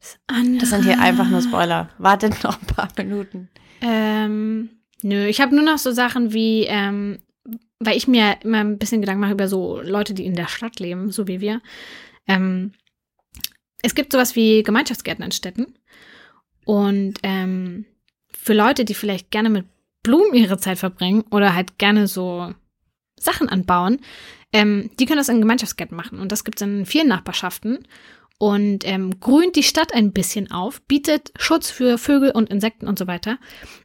[SPEAKER 1] Das, andere. das sind hier einfach nur Spoiler. Wartet noch ein paar Minuten.
[SPEAKER 2] Ähm, nö, ich habe nur noch so Sachen wie, ähm, weil ich mir immer ein bisschen Gedanken mache über so Leute, die in der Stadt leben, so wie wir. Ähm, es gibt sowas wie Gemeinschaftsgärten in Städten. Und ähm, für Leute, die vielleicht gerne mit Blumen ihre Zeit verbringen oder halt gerne so Sachen anbauen, ähm, die können das in Gemeinschaftsgärten machen. Und das gibt es in vielen Nachbarschaften. Und ähm, grünt die Stadt ein bisschen auf, bietet Schutz für Vögel und Insekten und so weiter.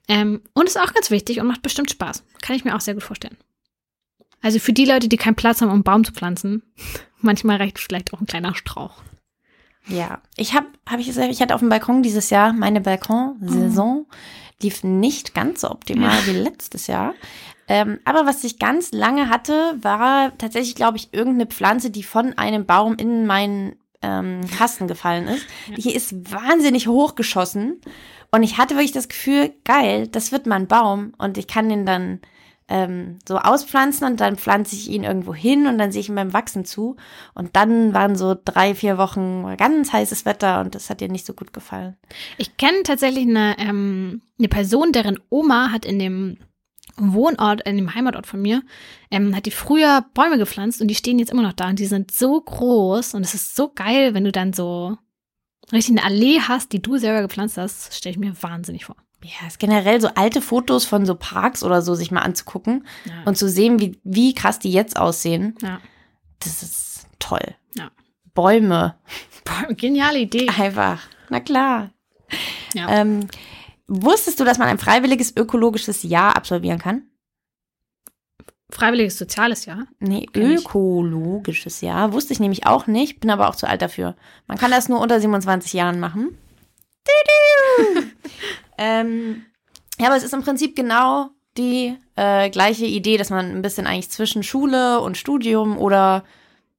[SPEAKER 2] Ähm, und ist auch ganz wichtig und macht bestimmt Spaß. Kann ich mir auch sehr gut vorstellen. Also für die Leute, die keinen Platz haben, um einen Baum zu pflanzen, manchmal reicht vielleicht auch ein kleiner Strauch.
[SPEAKER 1] Ja, ich habe, habe ich gesagt, ich hatte auf dem Balkon dieses Jahr meine Balkonsaison. Oh. Lief nicht ganz so optimal ja. wie letztes Jahr. Ähm, aber was ich ganz lange hatte, war tatsächlich, glaube ich, irgendeine Pflanze, die von einem Baum in meinen ähm, Kasten gefallen ist. Die ist wahnsinnig hochgeschossen. Und ich hatte wirklich das Gefühl, geil, das wird mein Baum. Und ich kann den dann ähm, so auspflanzen und dann pflanze ich ihn irgendwo hin und dann sehe ich ihn beim Wachsen zu. Und dann waren so drei, vier Wochen ganz heißes Wetter und das hat dir nicht so gut gefallen.
[SPEAKER 2] Ich kenne tatsächlich eine, ähm, eine Person, deren Oma hat in dem Wohnort, in dem Heimatort von mir, ähm, hat die früher Bäume gepflanzt und die stehen jetzt immer noch da und die sind so groß und es ist so geil, wenn du dann so richtig eine Allee hast, die du selber gepflanzt hast, stelle ich mir wahnsinnig vor.
[SPEAKER 1] Ja, ist generell so alte Fotos von so Parks oder so sich mal anzugucken
[SPEAKER 2] Ja.
[SPEAKER 1] und zu sehen, wie, wie krass die jetzt aussehen.
[SPEAKER 2] Ja.
[SPEAKER 1] Das ist toll.
[SPEAKER 2] Ja.
[SPEAKER 1] Bäume.
[SPEAKER 2] Boah, geniale Idee.
[SPEAKER 1] Einfach. Na klar.
[SPEAKER 2] Ja.
[SPEAKER 1] Ähm, wusstest du, dass man ein freiwilliges ökologisches Jahr absolvieren kann?
[SPEAKER 2] Freiwilliges soziales Jahr.
[SPEAKER 1] Nee,
[SPEAKER 2] Kenn ich.
[SPEAKER 1] ökologisches Jahr. Wusste ich nämlich auch nicht, bin aber auch zu alt dafür. Man kann das nur unter 27 Jahren machen. Ähm, ja, aber es ist im Prinzip genau die äh, gleiche Idee, dass man ein bisschen eigentlich zwischen Schule und Studium oder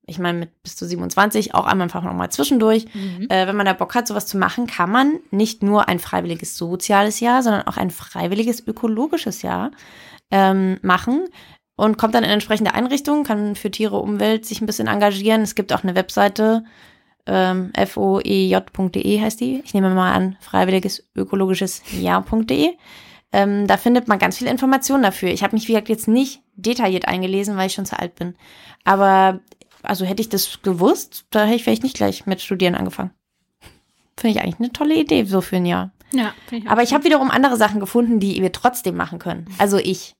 [SPEAKER 1] ich meine mit bis zu 27 auch einmal einfach nochmal zwischendurch, äh, wenn man da Bock hat, sowas zu machen, kann man nicht nur ein freiwilliges soziales Jahr, sondern auch ein freiwilliges ökologisches Jahr ähm, machen und kommt dann in entsprechende Einrichtungen, kann für Tiere, Umwelt sich ein bisschen engagieren. Es gibt auch eine Webseite, ähm, foej.de heißt die. Ich nehme mal an, freiwilliges ökologisches Jahr.de. Ähm, da findet man ganz viele Informationen dafür. Ich habe mich, wie gesagt, jetzt nicht detailliert eingelesen, weil ich schon zu alt bin. Aber also hätte ich das gewusst, da hätte ich vielleicht nicht gleich mit Studieren angefangen. Finde ich eigentlich eine tolle Idee so für ein Jahr.
[SPEAKER 2] Ja, finde
[SPEAKER 1] Aber ich habe wiederum andere Sachen gefunden, die wir trotzdem machen können. Also ich.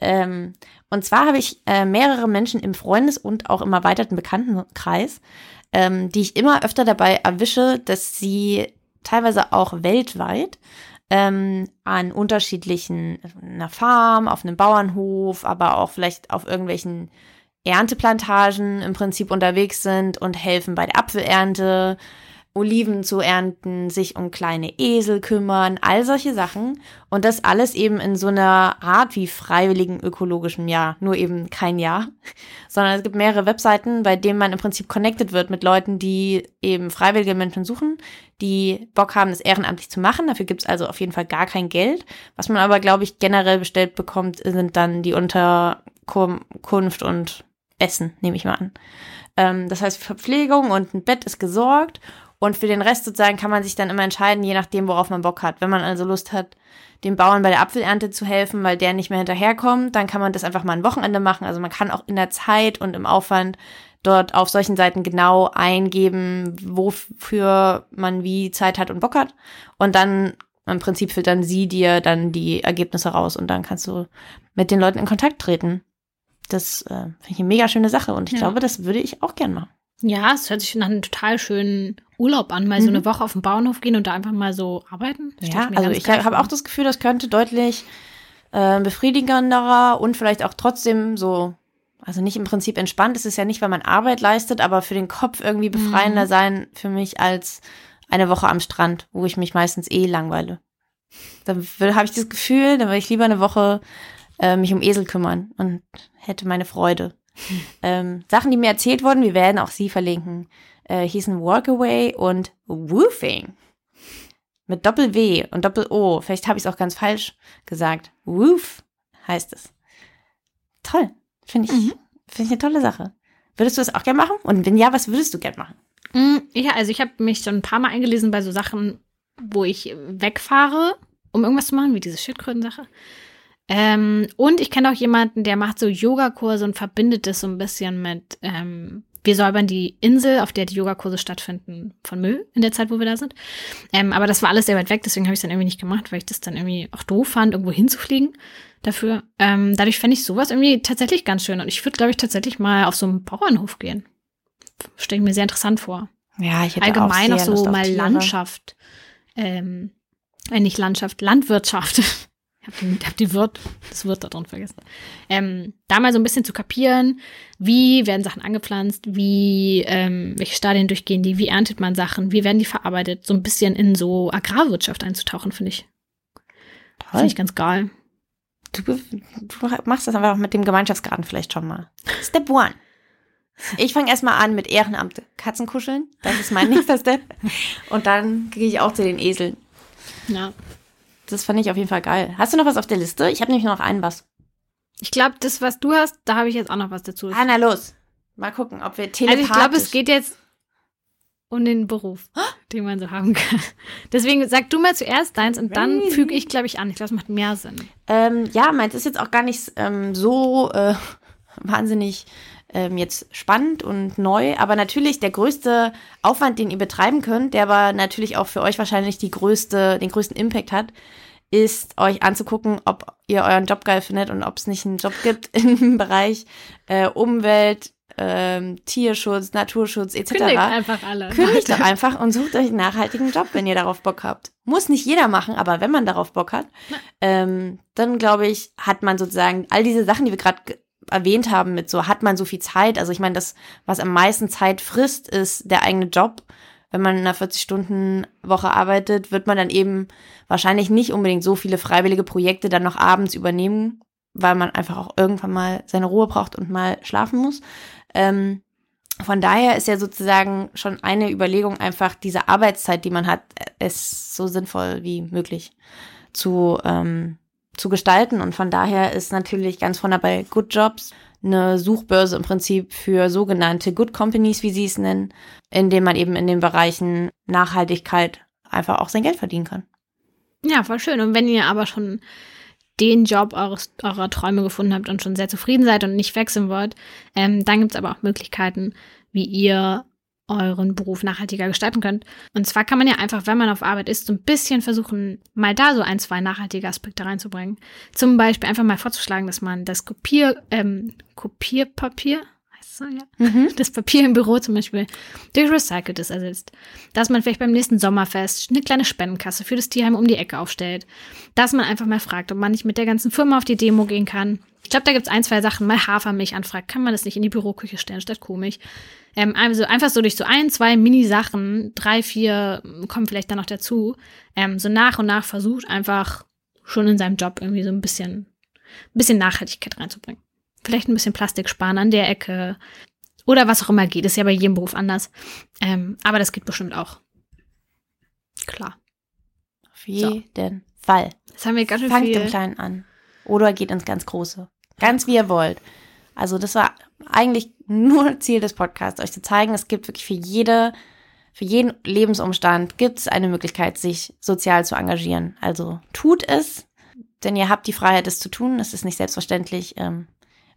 [SPEAKER 1] Ähm, und zwar habe ich äh, mehrere Menschen im Freundes- und auch im erweiterten Bekanntenkreis, ähm, die ich immer öfter dabei erwische, dass sie teilweise auch weltweit ähm, an unterschiedlichen, einer Farm, auf einem Bauernhof, aber auch vielleicht auf irgendwelchen Ernteplantagen im Prinzip unterwegs sind und helfen bei der Apfelernte, Oliven zu ernten, sich um kleine Esel kümmern, all solche Sachen. Und das alles eben in so einer Art wie freiwilligen ökologischen Jahr. Nur eben kein Jahr, sondern es gibt mehrere Webseiten, bei denen man im Prinzip connected wird mit Leuten, die eben freiwillige Menschen suchen, die Bock haben, das ehrenamtlich zu machen. Dafür gibt's also auf jeden Fall gar kein Geld. Was man aber, glaube ich, generell bestellt bekommt, sind dann die Unterkunft und Essen, nehme ich mal an. Ähm, das heißt, Verpflegung und ein Bett ist gesorgt. Und für den Rest sozusagen kann man sich dann immer entscheiden, je nachdem, worauf man Bock hat. Wenn man also Lust hat, dem Bauern bei der Apfelernte zu helfen, weil der nicht mehr hinterherkommt, dann kann man das einfach mal ein Wochenende machen. Also man kann auch in der Zeit und im Aufwand dort auf solchen Seiten genau eingeben, wofür man wie Zeit hat und Bock hat. Und dann im Prinzip filtern sie dir dann die Ergebnisse raus und dann kannst du mit den Leuten in Kontakt treten. Das äh, finde ich eine mega schöne Sache und ich
[SPEAKER 2] Ja.
[SPEAKER 1] glaube, das würde ich auch gern machen.
[SPEAKER 2] Ja, es hört sich nach einem total schönen Urlaub an, mal so eine Woche auf den Bauernhof gehen und da einfach mal so arbeiten. Das
[SPEAKER 1] Ja,
[SPEAKER 2] mir
[SPEAKER 1] also ich habe auch das Gefühl, das könnte deutlich äh, befriedigenderer und vielleicht auch trotzdem so, also nicht im Prinzip entspannt, es ist ja nicht, weil man Arbeit leistet, aber für den Kopf irgendwie befreiender
[SPEAKER 2] Mhm.
[SPEAKER 1] sein für mich als eine Woche am Strand, wo ich mich meistens eh langweile. Dann habe ich das Gefühl, dann würde ich lieber eine Woche äh, mich um Esel kümmern und hätte meine Freude. Ähm, Sachen, die mir erzählt wurden, wir werden auch sie verlinken, äh, hießen Walkaway und Woofing. Mit Doppel-W und Doppel-O. Vielleicht habe ich es auch ganz falsch gesagt. Woof heißt es. Toll. Finde ich,
[SPEAKER 2] Mhm.
[SPEAKER 1] finde ich eine tolle Sache. Würdest du das auch gerne machen? Und wenn ja, was würdest du gerne machen?
[SPEAKER 2] Mm, Ja, also ich habe mich schon ein paar Mal eingelesen bei so Sachen, wo ich wegfahre, um irgendwas zu machen, wie diese Schildkröten-Sache. Ähm, und ich kenne auch jemanden, der macht so Yogakurse und verbindet das so ein bisschen mit, ähm, wir säubern die Insel, auf der die Yogakurse stattfinden, von Müll in der Zeit, wo wir da sind. Ähm, aber das war alles sehr weit weg, deswegen habe ich es dann irgendwie nicht gemacht, weil ich das dann irgendwie auch doof fand, irgendwo hinzufliegen dafür. Ähm, dadurch fände ich sowas irgendwie tatsächlich ganz schön. Und ich würde, glaube ich, tatsächlich mal auf so einen Bauernhof gehen. Stelle ich mir sehr interessant vor
[SPEAKER 1] Ja, ich hätte
[SPEAKER 2] allgemein
[SPEAKER 1] auch
[SPEAKER 2] auch so mal. Landschaft, ähm, äh, nicht Landschaft, Landwirtschaft. Ich hab, den, hab die Wirt, das Wirt da drin vergessen. Ähm, da mal so ein bisschen zu kapieren, wie werden Sachen angepflanzt, wie, ähm, welche Stadien durchgehen die, wie erntet man Sachen, wie werden die verarbeitet, so ein bisschen in so Agrarwirtschaft einzutauchen, finde ich. Finde ich ganz geil.
[SPEAKER 1] Du, du machst das einfach mit dem Gemeinschaftsgarten vielleicht schon mal. Step one. Ich fange erstmal an mit Ehrenamt Katzenkuscheln. Das ist mein nächster Step. Und dann gehe ich auch zu den Eseln.
[SPEAKER 2] Ja.
[SPEAKER 1] Das fand ich auf jeden Fall geil. Hast du noch was auf der Liste? Ich habe nämlich noch einen was.
[SPEAKER 2] Ich glaube, das, was du hast, da habe ich jetzt auch noch was dazu.
[SPEAKER 1] Ah, na los. Mal gucken, ob wir telepathisch...
[SPEAKER 2] Also ich glaube, es geht jetzt um den Beruf, den man so haben kann. Deswegen sag du mal zuerst deins und dann füge ich, glaube ich, an. Ich glaube, es macht mehr Sinn.
[SPEAKER 1] Ähm, ja, meins ist jetzt auch gar nicht ähm, so äh, wahnsinnig ähm, jetzt spannend und neu, aber natürlich der größte Aufwand, den ihr betreiben könnt, der aber natürlich auch für euch wahrscheinlich die größte, den größten Impact hat, ist euch anzugucken, ob ihr euren Job geil findet und ob es nicht einen Job gibt im Bereich äh, Umwelt, ähm, Tierschutz, Naturschutz etc.
[SPEAKER 2] Kündigt einfach alle.
[SPEAKER 1] Kündigt doch einfach und sucht euch einen nachhaltigen Job, wenn ihr darauf Bock habt. Muss nicht jeder machen, aber wenn man darauf Bock hat, ähm, dann glaube ich, hat man sozusagen all diese Sachen, die wir gerade ge- erwähnt haben, mit so hat man so viel Zeit. Also ich meine, das, was am meisten Zeit frisst, ist der eigene Job. Wenn man in einer 40-Stunden-Woche arbeitet, wird man dann eben wahrscheinlich nicht unbedingt so viele freiwillige Projekte dann noch abends übernehmen, weil man einfach auch irgendwann mal seine Ruhe braucht und mal schlafen muss. Ähm, von daher ist ja sozusagen schon eine Überlegung einfach diese Arbeitszeit, die man hat, es so sinnvoll wie möglich zu, ähm, zu gestalten. Und von daher ist natürlich ganz vorne bei Good Jobs eine Suchbörse im Prinzip für sogenannte Good Companies, wie sie es nennen, in dem man eben in den Bereichen Nachhaltigkeit einfach auch sein Geld verdienen kann.
[SPEAKER 2] Ja, voll schön. Und wenn ihr aber schon den Job eures, eurer Träume gefunden habt und schon sehr zufrieden seid und nicht wechseln wollt, ähm, dann gibt es aber auch Möglichkeiten, wie ihr euren Beruf nachhaltiger gestalten könnt. Und zwar kann man ja einfach, wenn man auf Arbeit ist, so ein bisschen versuchen, mal da so ein, zwei nachhaltige Aspekte reinzubringen. Zum Beispiel einfach mal vorzuschlagen, dass man das Kopier, ähm, Kopierpapier, heißt es so, ja? das Papier im Büro zum Beispiel durch Recyceltes ersetzt. Dass man vielleicht beim nächsten Sommerfest eine kleine Spendenkasse für das Tierheim um die Ecke aufstellt. Dass man einfach mal fragt, ob man nicht mit der ganzen Firma auf die Demo gehen kann. Ich glaube, da gibt es ein, zwei Sachen. Mal Hafermilch anfragt. Kann man das nicht in die Büroküche stellen statt Kuhmilch? Ähm, also einfach so durch so ein, zwei Mini-Sachen, drei, vier kommen vielleicht dann noch dazu, ähm, so nach und nach versucht einfach schon in seinem Job irgendwie so ein bisschen, ein bisschen Nachhaltigkeit reinzubringen. Vielleicht ein bisschen Plastik sparen an der Ecke oder was auch immer geht. Ist ja bei jedem Beruf anders. Ähm, aber das geht bestimmt auch. Klar.
[SPEAKER 1] Auf jeden Fall.
[SPEAKER 2] Das haben wir ganz schön
[SPEAKER 1] Fangt im
[SPEAKER 2] viel.
[SPEAKER 1] Kleinen an. Oder geht ins ganz Große. Ganz wie ihr wollt. Also das war eigentlich nur Ziel des Podcasts, euch zu zeigen, es gibt wirklich für jede, für jeden Lebensumstand gibt es eine Möglichkeit, sich sozial zu engagieren. Also tut es, denn ihr habt die Freiheit, es zu tun. Es ist nicht selbstverständlich. Ähm,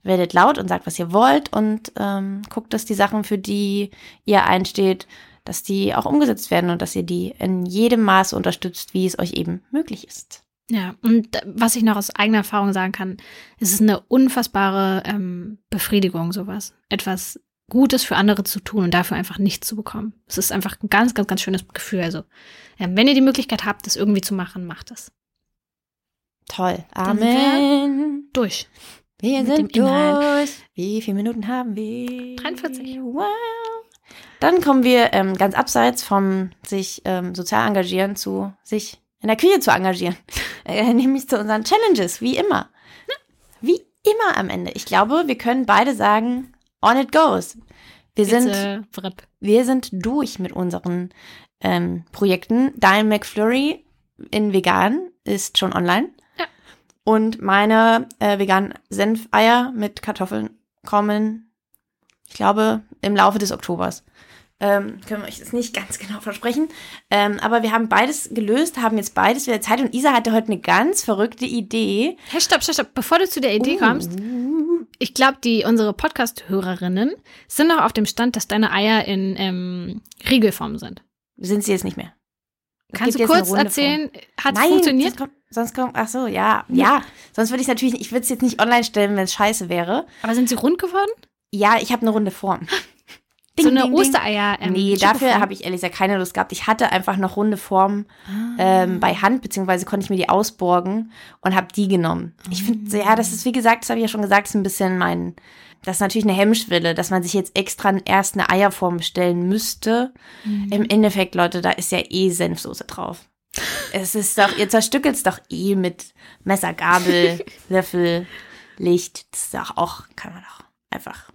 [SPEAKER 1] werdet laut und sagt, was ihr wollt und ähm, guckt, dass die Sachen, für die ihr einsteht, dass die auch umgesetzt werden und dass ihr die in jedem Maße unterstützt, wie es euch eben möglich ist.
[SPEAKER 2] Ja, und was ich noch aus eigener Erfahrung sagen kann, es ist eine unfassbare ähm, Befriedigung, sowas. Etwas Gutes für andere zu tun und dafür einfach nichts zu bekommen. Es ist einfach ein ganz, ganz, ganz schönes Gefühl. Also, ähm, wenn ihr die Möglichkeit habt, das irgendwie zu machen, macht es.
[SPEAKER 1] Toll.
[SPEAKER 2] Wir
[SPEAKER 1] Amen.
[SPEAKER 2] Durch.
[SPEAKER 1] Wir
[SPEAKER 2] mit
[SPEAKER 1] sind
[SPEAKER 2] dem Inhalt.
[SPEAKER 1] durch. Wie viele Minuten haben wir?
[SPEAKER 2] 43.
[SPEAKER 1] Wow. Dann kommen wir ähm, ganz abseits vom sich ähm, sozial engagieren zu sich in der Küche zu engagieren. Äh, nämlich zu unseren Challenges, wie immer. Wie immer am Ende. Ich glaube, wir können beide sagen, on it goes. Wir sind, wir sind durch mit unseren ähm, Projekten. Dein McFlurry in vegan ist schon online.
[SPEAKER 2] Ja.
[SPEAKER 1] Und meine äh, veganen Senfeier mit Kartoffeln kommen, ich glaube, im Laufe des Oktobers. Ähm, können wir euch das nicht ganz genau versprechen. Ähm, aber wir haben beides gelöst, haben jetzt beides wieder Zeit. Und Isa hatte heute eine ganz verrückte Idee.
[SPEAKER 2] Hey, stopp, stopp, stopp. Bevor du zu der Idee kommst, ich glaube, die unsere Podcast-Hörerinnen sind noch auf dem Stand, dass deine Eier in ähm, Riegelform sind.
[SPEAKER 1] Sind sie jetzt nicht mehr. Es
[SPEAKER 2] Kannst du kurz erzählen, hat es funktioniert?
[SPEAKER 1] Sonst kommt, sonst kommt, ach so, ja, ja. Sonst würde ich natürlich, ich würde es jetzt nicht online stellen, wenn es scheiße wäre.
[SPEAKER 2] Aber sind sie rund geworden?
[SPEAKER 1] Ja, ich habe eine runde Form.
[SPEAKER 2] so eine
[SPEAKER 1] ding, ding.
[SPEAKER 2] Ostereier. Ähm,
[SPEAKER 1] nee, dafür habe ich ehrlich gesagt keine Lust gehabt. Ich hatte einfach noch runde Formen
[SPEAKER 2] Ah.
[SPEAKER 1] ähm, bei Hand, beziehungsweise konnte ich mir die ausborgen und habe die genommen. Ich finde, ja, das ist, wie gesagt, das habe ich ja schon gesagt, ist ein bisschen mein, das ist natürlich eine Hemmschwelle, dass man sich jetzt extra erst eine Eierform bestellen müsste.
[SPEAKER 2] Mhm.
[SPEAKER 1] Im Endeffekt, Leute, da ist ja eh Senfsoße drauf. Es ist doch, ihr zerstückelt es doch eh mit Messer, Gabel, Löffel, Licht. Das ist doch auch, kann man doch einfach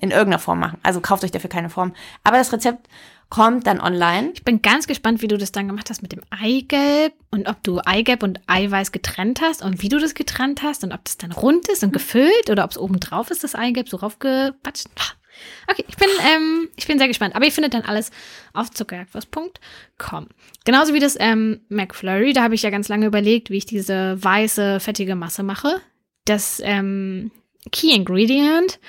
[SPEAKER 1] in irgendeiner Form machen. Also kauft euch dafür keine Form. Aber das Rezept kommt dann online.
[SPEAKER 2] Ich bin ganz gespannt, wie du das dann gemacht hast mit dem Eigelb und ob du Eigelb und Eiweiß getrennt hast und wie du das getrennt hast und ob das dann rund ist und gefüllt oder ob es oben drauf ist, das Eigelb, so raufgepatscht. Okay, ich bin, ähm, ich bin sehr gespannt. Aber ihr findet dann alles auf zuckerjagdwurst.com. Genauso wie das ähm, McFlurry, da habe ich ja ganz lange überlegt, wie ich diese weiße, fettige Masse mache. Das ähm, Key Ingredient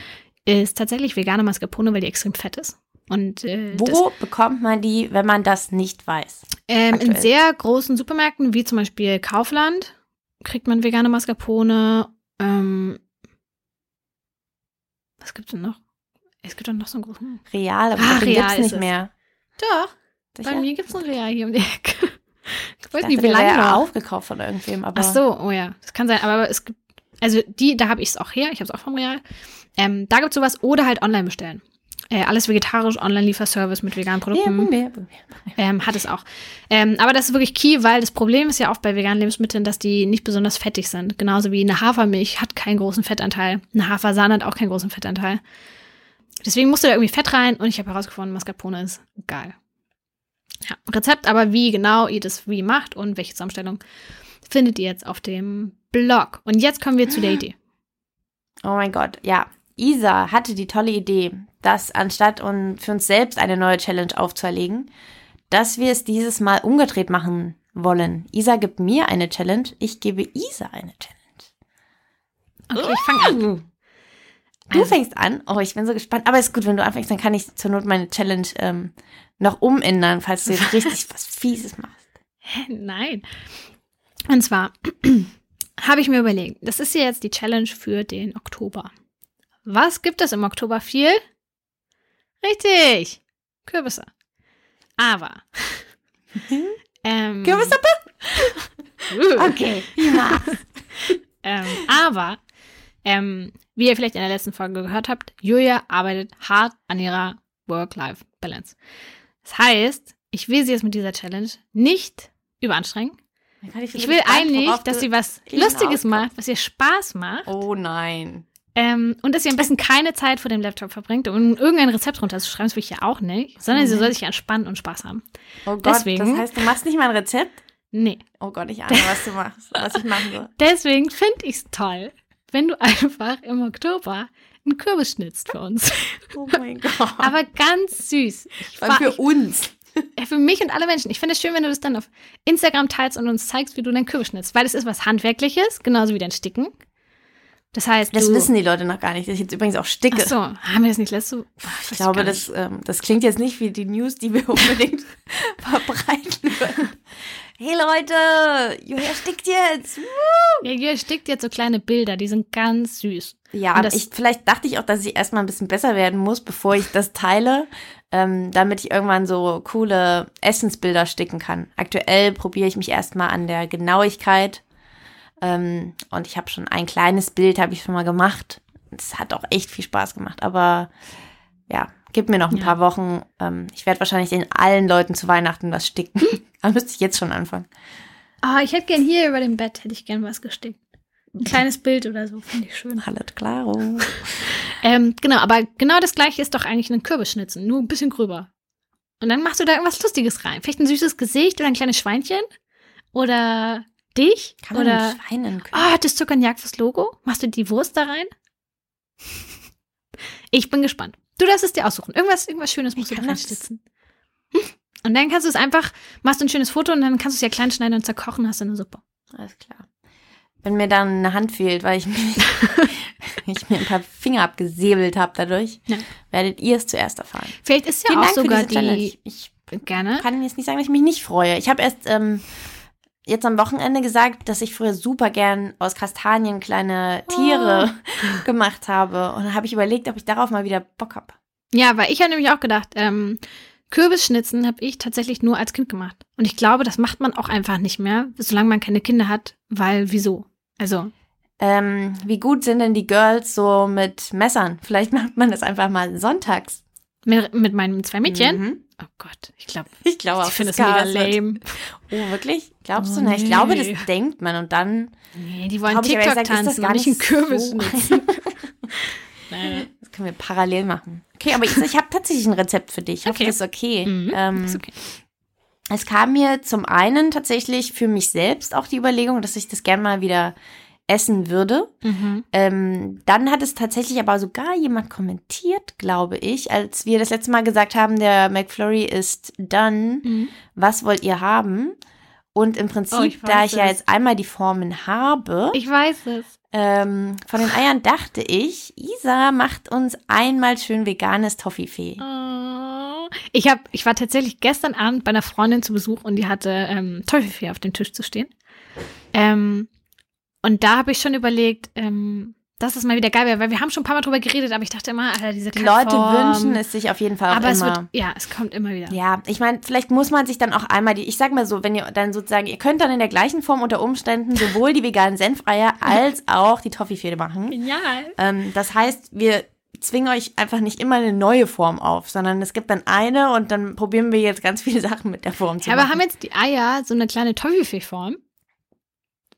[SPEAKER 2] ist tatsächlich vegane Mascarpone, weil die extrem fett ist. Und äh,
[SPEAKER 1] Wo bekommt man die, wenn man das nicht weiß?
[SPEAKER 2] ähm, in sehr großen Supermärkten, wie zum Beispiel Kaufland, kriegt man vegane Mascarpone. Ähm, was gibt's denn noch? Es gibt doch noch so einen großen.
[SPEAKER 1] Real, aber den
[SPEAKER 2] Real
[SPEAKER 1] gibt's
[SPEAKER 2] ist
[SPEAKER 1] nicht
[SPEAKER 2] es.
[SPEAKER 1] mehr.
[SPEAKER 2] Doch,
[SPEAKER 1] Sicher?
[SPEAKER 2] bei mir gibt's ein Real hier um die Ecke. Ich
[SPEAKER 1] Ich
[SPEAKER 2] weiß nicht, wie lange noch.
[SPEAKER 1] aufgekauft von irgendwem, aber
[SPEAKER 2] Ach so, oh ja, das kann sein. Aber es gibt, also die, da habe ich es auch her. Ich habe es auch vom Real. Ähm, da gibt's sowas oder halt online bestellen. Äh, alles vegetarisch, Online-Lieferservice mit veganen
[SPEAKER 1] Ja,
[SPEAKER 2] Produkten.
[SPEAKER 1] mir.
[SPEAKER 2] Ähm, hat es auch. Ähm, aber das ist wirklich key, weil das Problem ist ja oft bei veganen Lebensmitteln, dass die nicht besonders fettig sind. Genauso wie eine Hafermilch hat keinen großen Fettanteil. Eine Hafersahne hat auch keinen großen Fettanteil. Deswegen musste da irgendwie Fett rein und ich habe herausgefunden, Mascarpone ist geil. Ja, Rezept, aber wie genau ihr das wie macht und welche Zusammenstellung findet ihr jetzt auf dem Blog. Und jetzt kommen wir zu der Idee.
[SPEAKER 1] Oh mein Gott, ja. Isa hatte die tolle Idee, dass anstatt un für uns selbst eine neue Challenge aufzuerlegen, dass wir es dieses Mal umgedreht machen wollen. Isa gibt mir eine Challenge, ich gebe Isa eine Challenge.
[SPEAKER 2] Okay, ich fange an.
[SPEAKER 1] Du
[SPEAKER 2] Also-
[SPEAKER 1] fängst an. Oh, ich bin so gespannt. Aber ist gut, wenn du anfängst, dann kann ich zur Not meine Challenge ähm, noch umändern, falls du jetzt richtig was Fieses machst.
[SPEAKER 2] Nein. Und zwar habe ich mir überlegt, das ist ja jetzt die Challenge für den Oktober. Was gibt es im Oktober viel? Richtig, Kürbisse. Aber. ähm,
[SPEAKER 1] Kürbissuppe? Okay. Ja.
[SPEAKER 2] ähm, aber, ähm, wie ihr vielleicht in der letzten Folge gehört habt, Julia arbeitet hart an ihrer Work-Life-Balance. Das heißt, ich will sie jetzt mit dieser Challenge nicht überanstrengen. Ich will eigentlich, dass sie was Lustiges macht, was ihr Spaß macht.
[SPEAKER 1] Oh nein.
[SPEAKER 2] Ähm, und dass sie am besten keine Zeit vor dem Laptop verbringt, um irgendein Rezept runterzuschreiben, das will ich ja auch nicht, sondern sie
[SPEAKER 1] Mhm.
[SPEAKER 2] soll sich entspannen und Spaß haben.
[SPEAKER 1] Oh Gott,
[SPEAKER 2] Deswegen-
[SPEAKER 1] das heißt, du machst nicht mal ein Rezept?
[SPEAKER 2] Nee.
[SPEAKER 1] Oh Gott, ich ahne, was du machst, was ich machen soll.
[SPEAKER 2] Deswegen finde ich es toll, wenn du einfach im Oktober einen Kürbis schnitzt für uns.
[SPEAKER 1] Oh mein Gott.
[SPEAKER 2] Aber ganz süß. Ich war-
[SPEAKER 1] für uns.
[SPEAKER 2] Ja, für mich und alle Menschen. Ich finde es schön, wenn du das dann auf Instagram teilst und uns zeigst, wie du deinen Kürbis schnitzt. Weil es ist was Handwerkliches, genauso wie dein Sticken. Das heißt,
[SPEAKER 1] Das wissen die Leute noch gar nicht, dass ich jetzt übrigens auch sticke.
[SPEAKER 2] Ach so, haben wir das nicht letzte
[SPEAKER 1] Ich glaube, das, ähm, das klingt jetzt nicht wie die News, die wir unbedingt verbreiten würden. Hey Leute, Julia stickt jetzt. Woo!
[SPEAKER 2] Ja, hier stickt jetzt so kleine Bilder, die sind ganz süß.
[SPEAKER 1] Ja,
[SPEAKER 2] das-
[SPEAKER 1] ich, vielleicht dachte ich auch, dass ich erstmal ein bisschen besser werden muss, bevor ich das teile, ähm, damit ich irgendwann so coole Essensbilder sticken kann. Aktuell probiere ich mich erstmal an der Genauigkeit. Ähm, und ich habe schon ein kleines Bild, habe ich schon mal gemacht. Es hat auch echt viel Spaß gemacht. Aber ja, gib mir noch ein
[SPEAKER 2] Ja.
[SPEAKER 1] paar Wochen. Ähm, ich werde wahrscheinlich den allen Leuten zu Weihnachten was sticken. Aber müsste ich jetzt schon anfangen.
[SPEAKER 2] Ah, ich hätte gern hier über dem Bett, hätte ich gern was gestickt. Ein kleines Bild oder so, finde ich schön.
[SPEAKER 1] Hallo, klaro.
[SPEAKER 2] Ähm, genau, aber genau das gleiche ist doch eigentlich ein Kürbisschnitzen, nur ein bisschen gröber. Und dann machst du da irgendwas Lustiges rein. Vielleicht ein süßes Gesicht oder ein kleines Schweinchen. Oder dich.
[SPEAKER 1] Kann man
[SPEAKER 2] oder.
[SPEAKER 1] nicht Schweinen können?
[SPEAKER 2] Ah, hat das Zucker und Jagd fürs Logo? Machst du die Wurst da rein? Ich bin gespannt. Du darfst es dir aussuchen. Irgendwas, irgendwas Schönes musst du da reinstitzen. Hm. Und dann kannst du es einfach, machst du ein schönes Foto und dann kannst du es ja klein schneiden und zerkochen, hast du eine Suppe.
[SPEAKER 1] Alles klar. Wenn mir dann eine Hand fehlt, weil ich, mir, ich mir ein paar Finger abgesäbelt habe dadurch,
[SPEAKER 2] Ja.
[SPEAKER 1] werdet ihr es zuerst erfahren.
[SPEAKER 2] Vielleicht ist ja
[SPEAKER 1] Vielen
[SPEAKER 2] auch
[SPEAKER 1] Dank
[SPEAKER 2] sogar die.
[SPEAKER 1] Ich
[SPEAKER 2] Gerne.
[SPEAKER 1] kann jetzt nicht sagen, dass ich mich nicht freue. Ich habe erst ähm, jetzt am Wochenende gesagt, dass ich früher super gern aus Kastanien kleine Tiere gemacht habe. Und dann habe ich überlegt, ob ich darauf mal wieder Bock habe.
[SPEAKER 2] Ja, weil ich habe nämlich auch gedacht, ähm, Kürbisschnitzen habe ich tatsächlich nur als Kind gemacht. Und ich glaube, das macht man auch einfach nicht mehr, solange man keine Kinder hat, weil wieso? Also,
[SPEAKER 1] Ähm, wie gut sind denn die Girls so mit Messern? Vielleicht macht man das einfach mal sonntags.
[SPEAKER 2] mit, mit meinen zwei Mädchen.
[SPEAKER 1] Mhm.
[SPEAKER 2] Oh Gott, ich glaube,
[SPEAKER 1] Ich glaube
[SPEAKER 2] ich finde das mega lame.
[SPEAKER 1] Oh, wirklich? Glaubst
[SPEAKER 2] Oh,
[SPEAKER 1] du? Na, ich glaube,
[SPEAKER 2] nee.
[SPEAKER 1] das denkt man und dann
[SPEAKER 2] Nee, die wollen TikTok
[SPEAKER 1] gesagt, ist das
[SPEAKER 2] tanzen
[SPEAKER 1] gar
[SPEAKER 2] nicht einen
[SPEAKER 1] nicht
[SPEAKER 2] Kürbis
[SPEAKER 1] so-.
[SPEAKER 2] Nein.
[SPEAKER 1] Das können wir parallel machen. Okay, aber ich, ich habe tatsächlich ein Rezept für dich. Ich hoffe,
[SPEAKER 2] Okay.
[SPEAKER 1] das ist okay.
[SPEAKER 2] Mhm,
[SPEAKER 1] Ähm,
[SPEAKER 2] ist okay.
[SPEAKER 1] Es kam mir zum einen tatsächlich für mich selbst auch die Überlegung, dass ich das gern mal wieder essen würde.
[SPEAKER 2] Mhm.
[SPEAKER 1] Ähm, dann hat es tatsächlich aber sogar jemand kommentiert, glaube ich, als wir das letzte Mal gesagt haben, der McFlurry ist done.
[SPEAKER 2] Mhm.
[SPEAKER 1] Was wollt ihr haben? Und im Prinzip,
[SPEAKER 2] Oh, ich
[SPEAKER 1] da ich ja
[SPEAKER 2] es.
[SPEAKER 1] jetzt einmal die Formen habe,
[SPEAKER 2] Ich weiß es.
[SPEAKER 1] ähm, von den Eiern dachte ich, Isa macht uns einmal schön veganes Toffifee.
[SPEAKER 2] Oh. Ich, hab, ich war tatsächlich gestern Abend bei einer Freundin zu Besuch und die hatte ähm, Teufelfee auf dem Tisch zu stehen. Ähm, und da habe ich schon überlegt, ähm, dass es mal wieder geil wäre, weil wir haben schon ein paar Mal drüber geredet, aber ich dachte immer, Alter, diese
[SPEAKER 1] Die Leute wünschen es sich auf jeden Fall auch
[SPEAKER 2] Aber es
[SPEAKER 1] immer.
[SPEAKER 2] wird, ja, es kommt immer wieder.
[SPEAKER 1] Ja, ich meine, vielleicht muss man sich dann auch einmal die, ich sag mal so, wenn ihr dann sozusagen, ihr könnt dann in der gleichen Form unter Umständen sowohl die veganen Senfreier als auch die Toffifee machen.
[SPEAKER 2] Genial.
[SPEAKER 1] Ähm, das heißt, wir zwingen euch einfach nicht immer eine neue Form auf, sondern es gibt dann eine und dann probieren wir jetzt ganz viele Sachen mit der Form zu
[SPEAKER 2] Ja, aber
[SPEAKER 1] machen.
[SPEAKER 2] haben jetzt die Eier so eine kleine Toffifee-Form?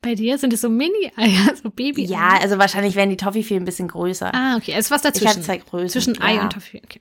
[SPEAKER 2] Bei dir sind es so Mini-Eier, so baby -Eier?
[SPEAKER 1] ja, also wahrscheinlich werden die Toffifee ein bisschen größer.
[SPEAKER 2] Ah, okay, es ist was
[SPEAKER 1] ich habe
[SPEAKER 2] dazwischen.
[SPEAKER 1] zwei Größen.
[SPEAKER 2] Zwischen Ei
[SPEAKER 1] ja.
[SPEAKER 2] und Toffee, okay.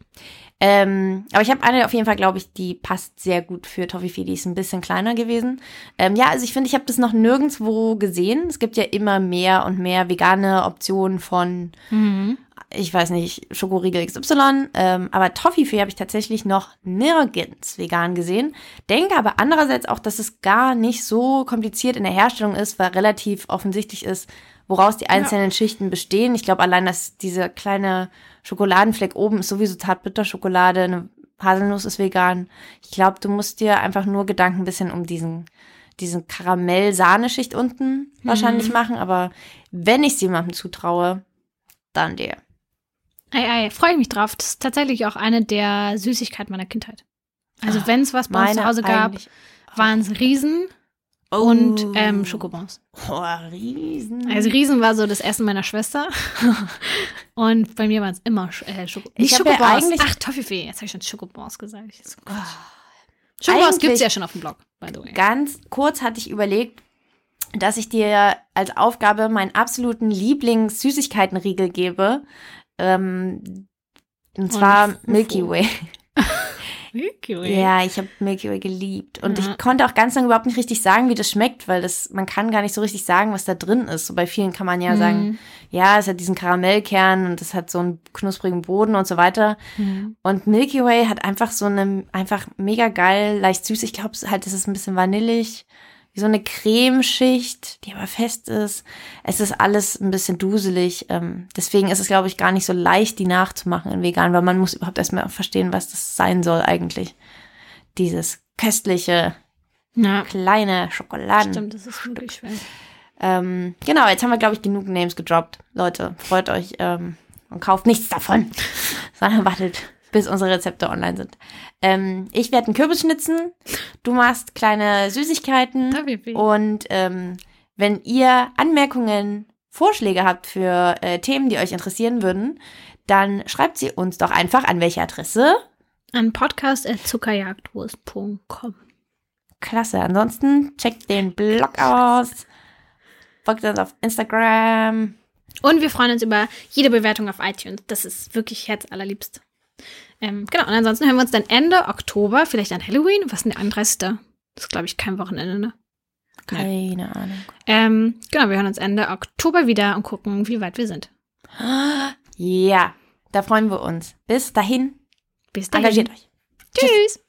[SPEAKER 1] Ähm, aber ich habe eine auf jeden Fall, glaube ich, die passt sehr gut für Toffifee. Die ist ein bisschen kleiner gewesen. Ähm, ja, also ich finde, ich habe das noch nirgendwo gesehen. Es gibt ja immer mehr und mehr vegane Optionen von,
[SPEAKER 2] Mhm.
[SPEAKER 1] Ich weiß nicht, Schokoriegel XY. Ähm, aber Toffifee habe ich tatsächlich noch nirgends vegan gesehen. Denke aber andererseits auch, dass es gar nicht so kompliziert in der Herstellung ist, weil relativ offensichtlich ist, woraus die einzelnen Schichten bestehen. Ich glaube allein, dass dieser kleine Schokoladenfleck oben ist sowieso Zartbitterschokolade, eine Haselnuss ist vegan. Ich glaube, du musst dir einfach nur Gedanken ein bisschen um diesen, diesen Karamell-Sahneschicht unten wahrscheinlich machen. Aber wenn ich es jemandem zutraue, dann der.
[SPEAKER 2] Ei, ei, freue ich mich drauf. Das ist tatsächlich auch eine der Süßigkeiten meiner Kindheit. Also wenn es was bei uns zu Hause gab, waren es Riesen und ähm, Schokobons.
[SPEAKER 1] Oh, Riesen.
[SPEAKER 2] Also Riesen war so das Essen meiner Schwester. und bei mir waren es immer Sch äh, Schoko
[SPEAKER 1] Ich hab ja
[SPEAKER 2] Schokobons.
[SPEAKER 1] eigentlich-
[SPEAKER 2] Ach, Toffifee. Jetzt habe ich schon Schokobons gesagt. So, Gott. Schokobons gibt es ja schon auf dem Blog, by the way.
[SPEAKER 1] Ganz kurz hatte ich überlegt, dass ich dir als Aufgabe meinen absoluten Lieblings-Süßigkeitenriegel gebe. Ähm, und zwar
[SPEAKER 2] Fufu.
[SPEAKER 1] Milky Way.
[SPEAKER 2] Wirklich?
[SPEAKER 1] Ja, ich habe Milky Way geliebt. Und
[SPEAKER 2] Ja.
[SPEAKER 1] ich konnte auch ganz lange überhaupt nicht richtig sagen, wie das schmeckt, weil das, man kann gar nicht so richtig sagen, was da drin ist. So bei vielen kann man ja
[SPEAKER 2] Mhm.
[SPEAKER 1] sagen, ja, es hat diesen Karamellkern und es hat so einen knusprigen Boden und so weiter.
[SPEAKER 2] Mhm.
[SPEAKER 1] Und Milky Way hat einfach so eine, einfach mega geil, leicht süß. Ich glaube halt, es ist ein bisschen vanillig. Wie so eine Cremeschicht, die aber fest ist. Es ist alles ein bisschen duselig. Ähm, deswegen ist es, glaube ich, gar nicht so leicht, die nachzumachen in vegan, weil man muss überhaupt erstmal verstehen, was das sein soll eigentlich. Dieses köstliche,
[SPEAKER 2] Ja,
[SPEAKER 1] kleine Schokoladen.
[SPEAKER 2] stimmt, das ist wirklich schwer.
[SPEAKER 1] Ähm, genau, jetzt haben wir, glaube ich, genug Names gedroppt. Leute, freut euch ähm, und kauft nichts davon, sondern wartet, bis unsere Rezepte online sind. Ähm, ich werde einen Kürbis schnitzen, du machst kleine Süßigkeiten und ähm, wenn ihr Anmerkungen, Vorschläge habt für äh, Themen, die euch interessieren würden, dann schreibt sie uns doch einfach an welche Adresse.
[SPEAKER 2] An podcast.zuckerjagdwurst.com.
[SPEAKER 1] Klasse. Ansonsten checkt den Blog aus. Folgt uns auf Instagram.
[SPEAKER 2] Und wir freuen uns über jede Bewertung auf iTunes. Das ist wirklich herzallerliebst. Ähm, genau, und ansonsten hören wir uns dann Ende Oktober, vielleicht an Halloween. Was ist denn der 31.? Das ist, glaube ich, kein Wochenende, ne?
[SPEAKER 1] Keine Ahnung.
[SPEAKER 2] Ähm, genau, wir hören uns Ende Oktober wieder und gucken, wie weit wir sind.
[SPEAKER 1] Ja, da freuen wir uns. Bis dahin,
[SPEAKER 2] Bis dahin.
[SPEAKER 1] engagiert euch.
[SPEAKER 2] Tschüss.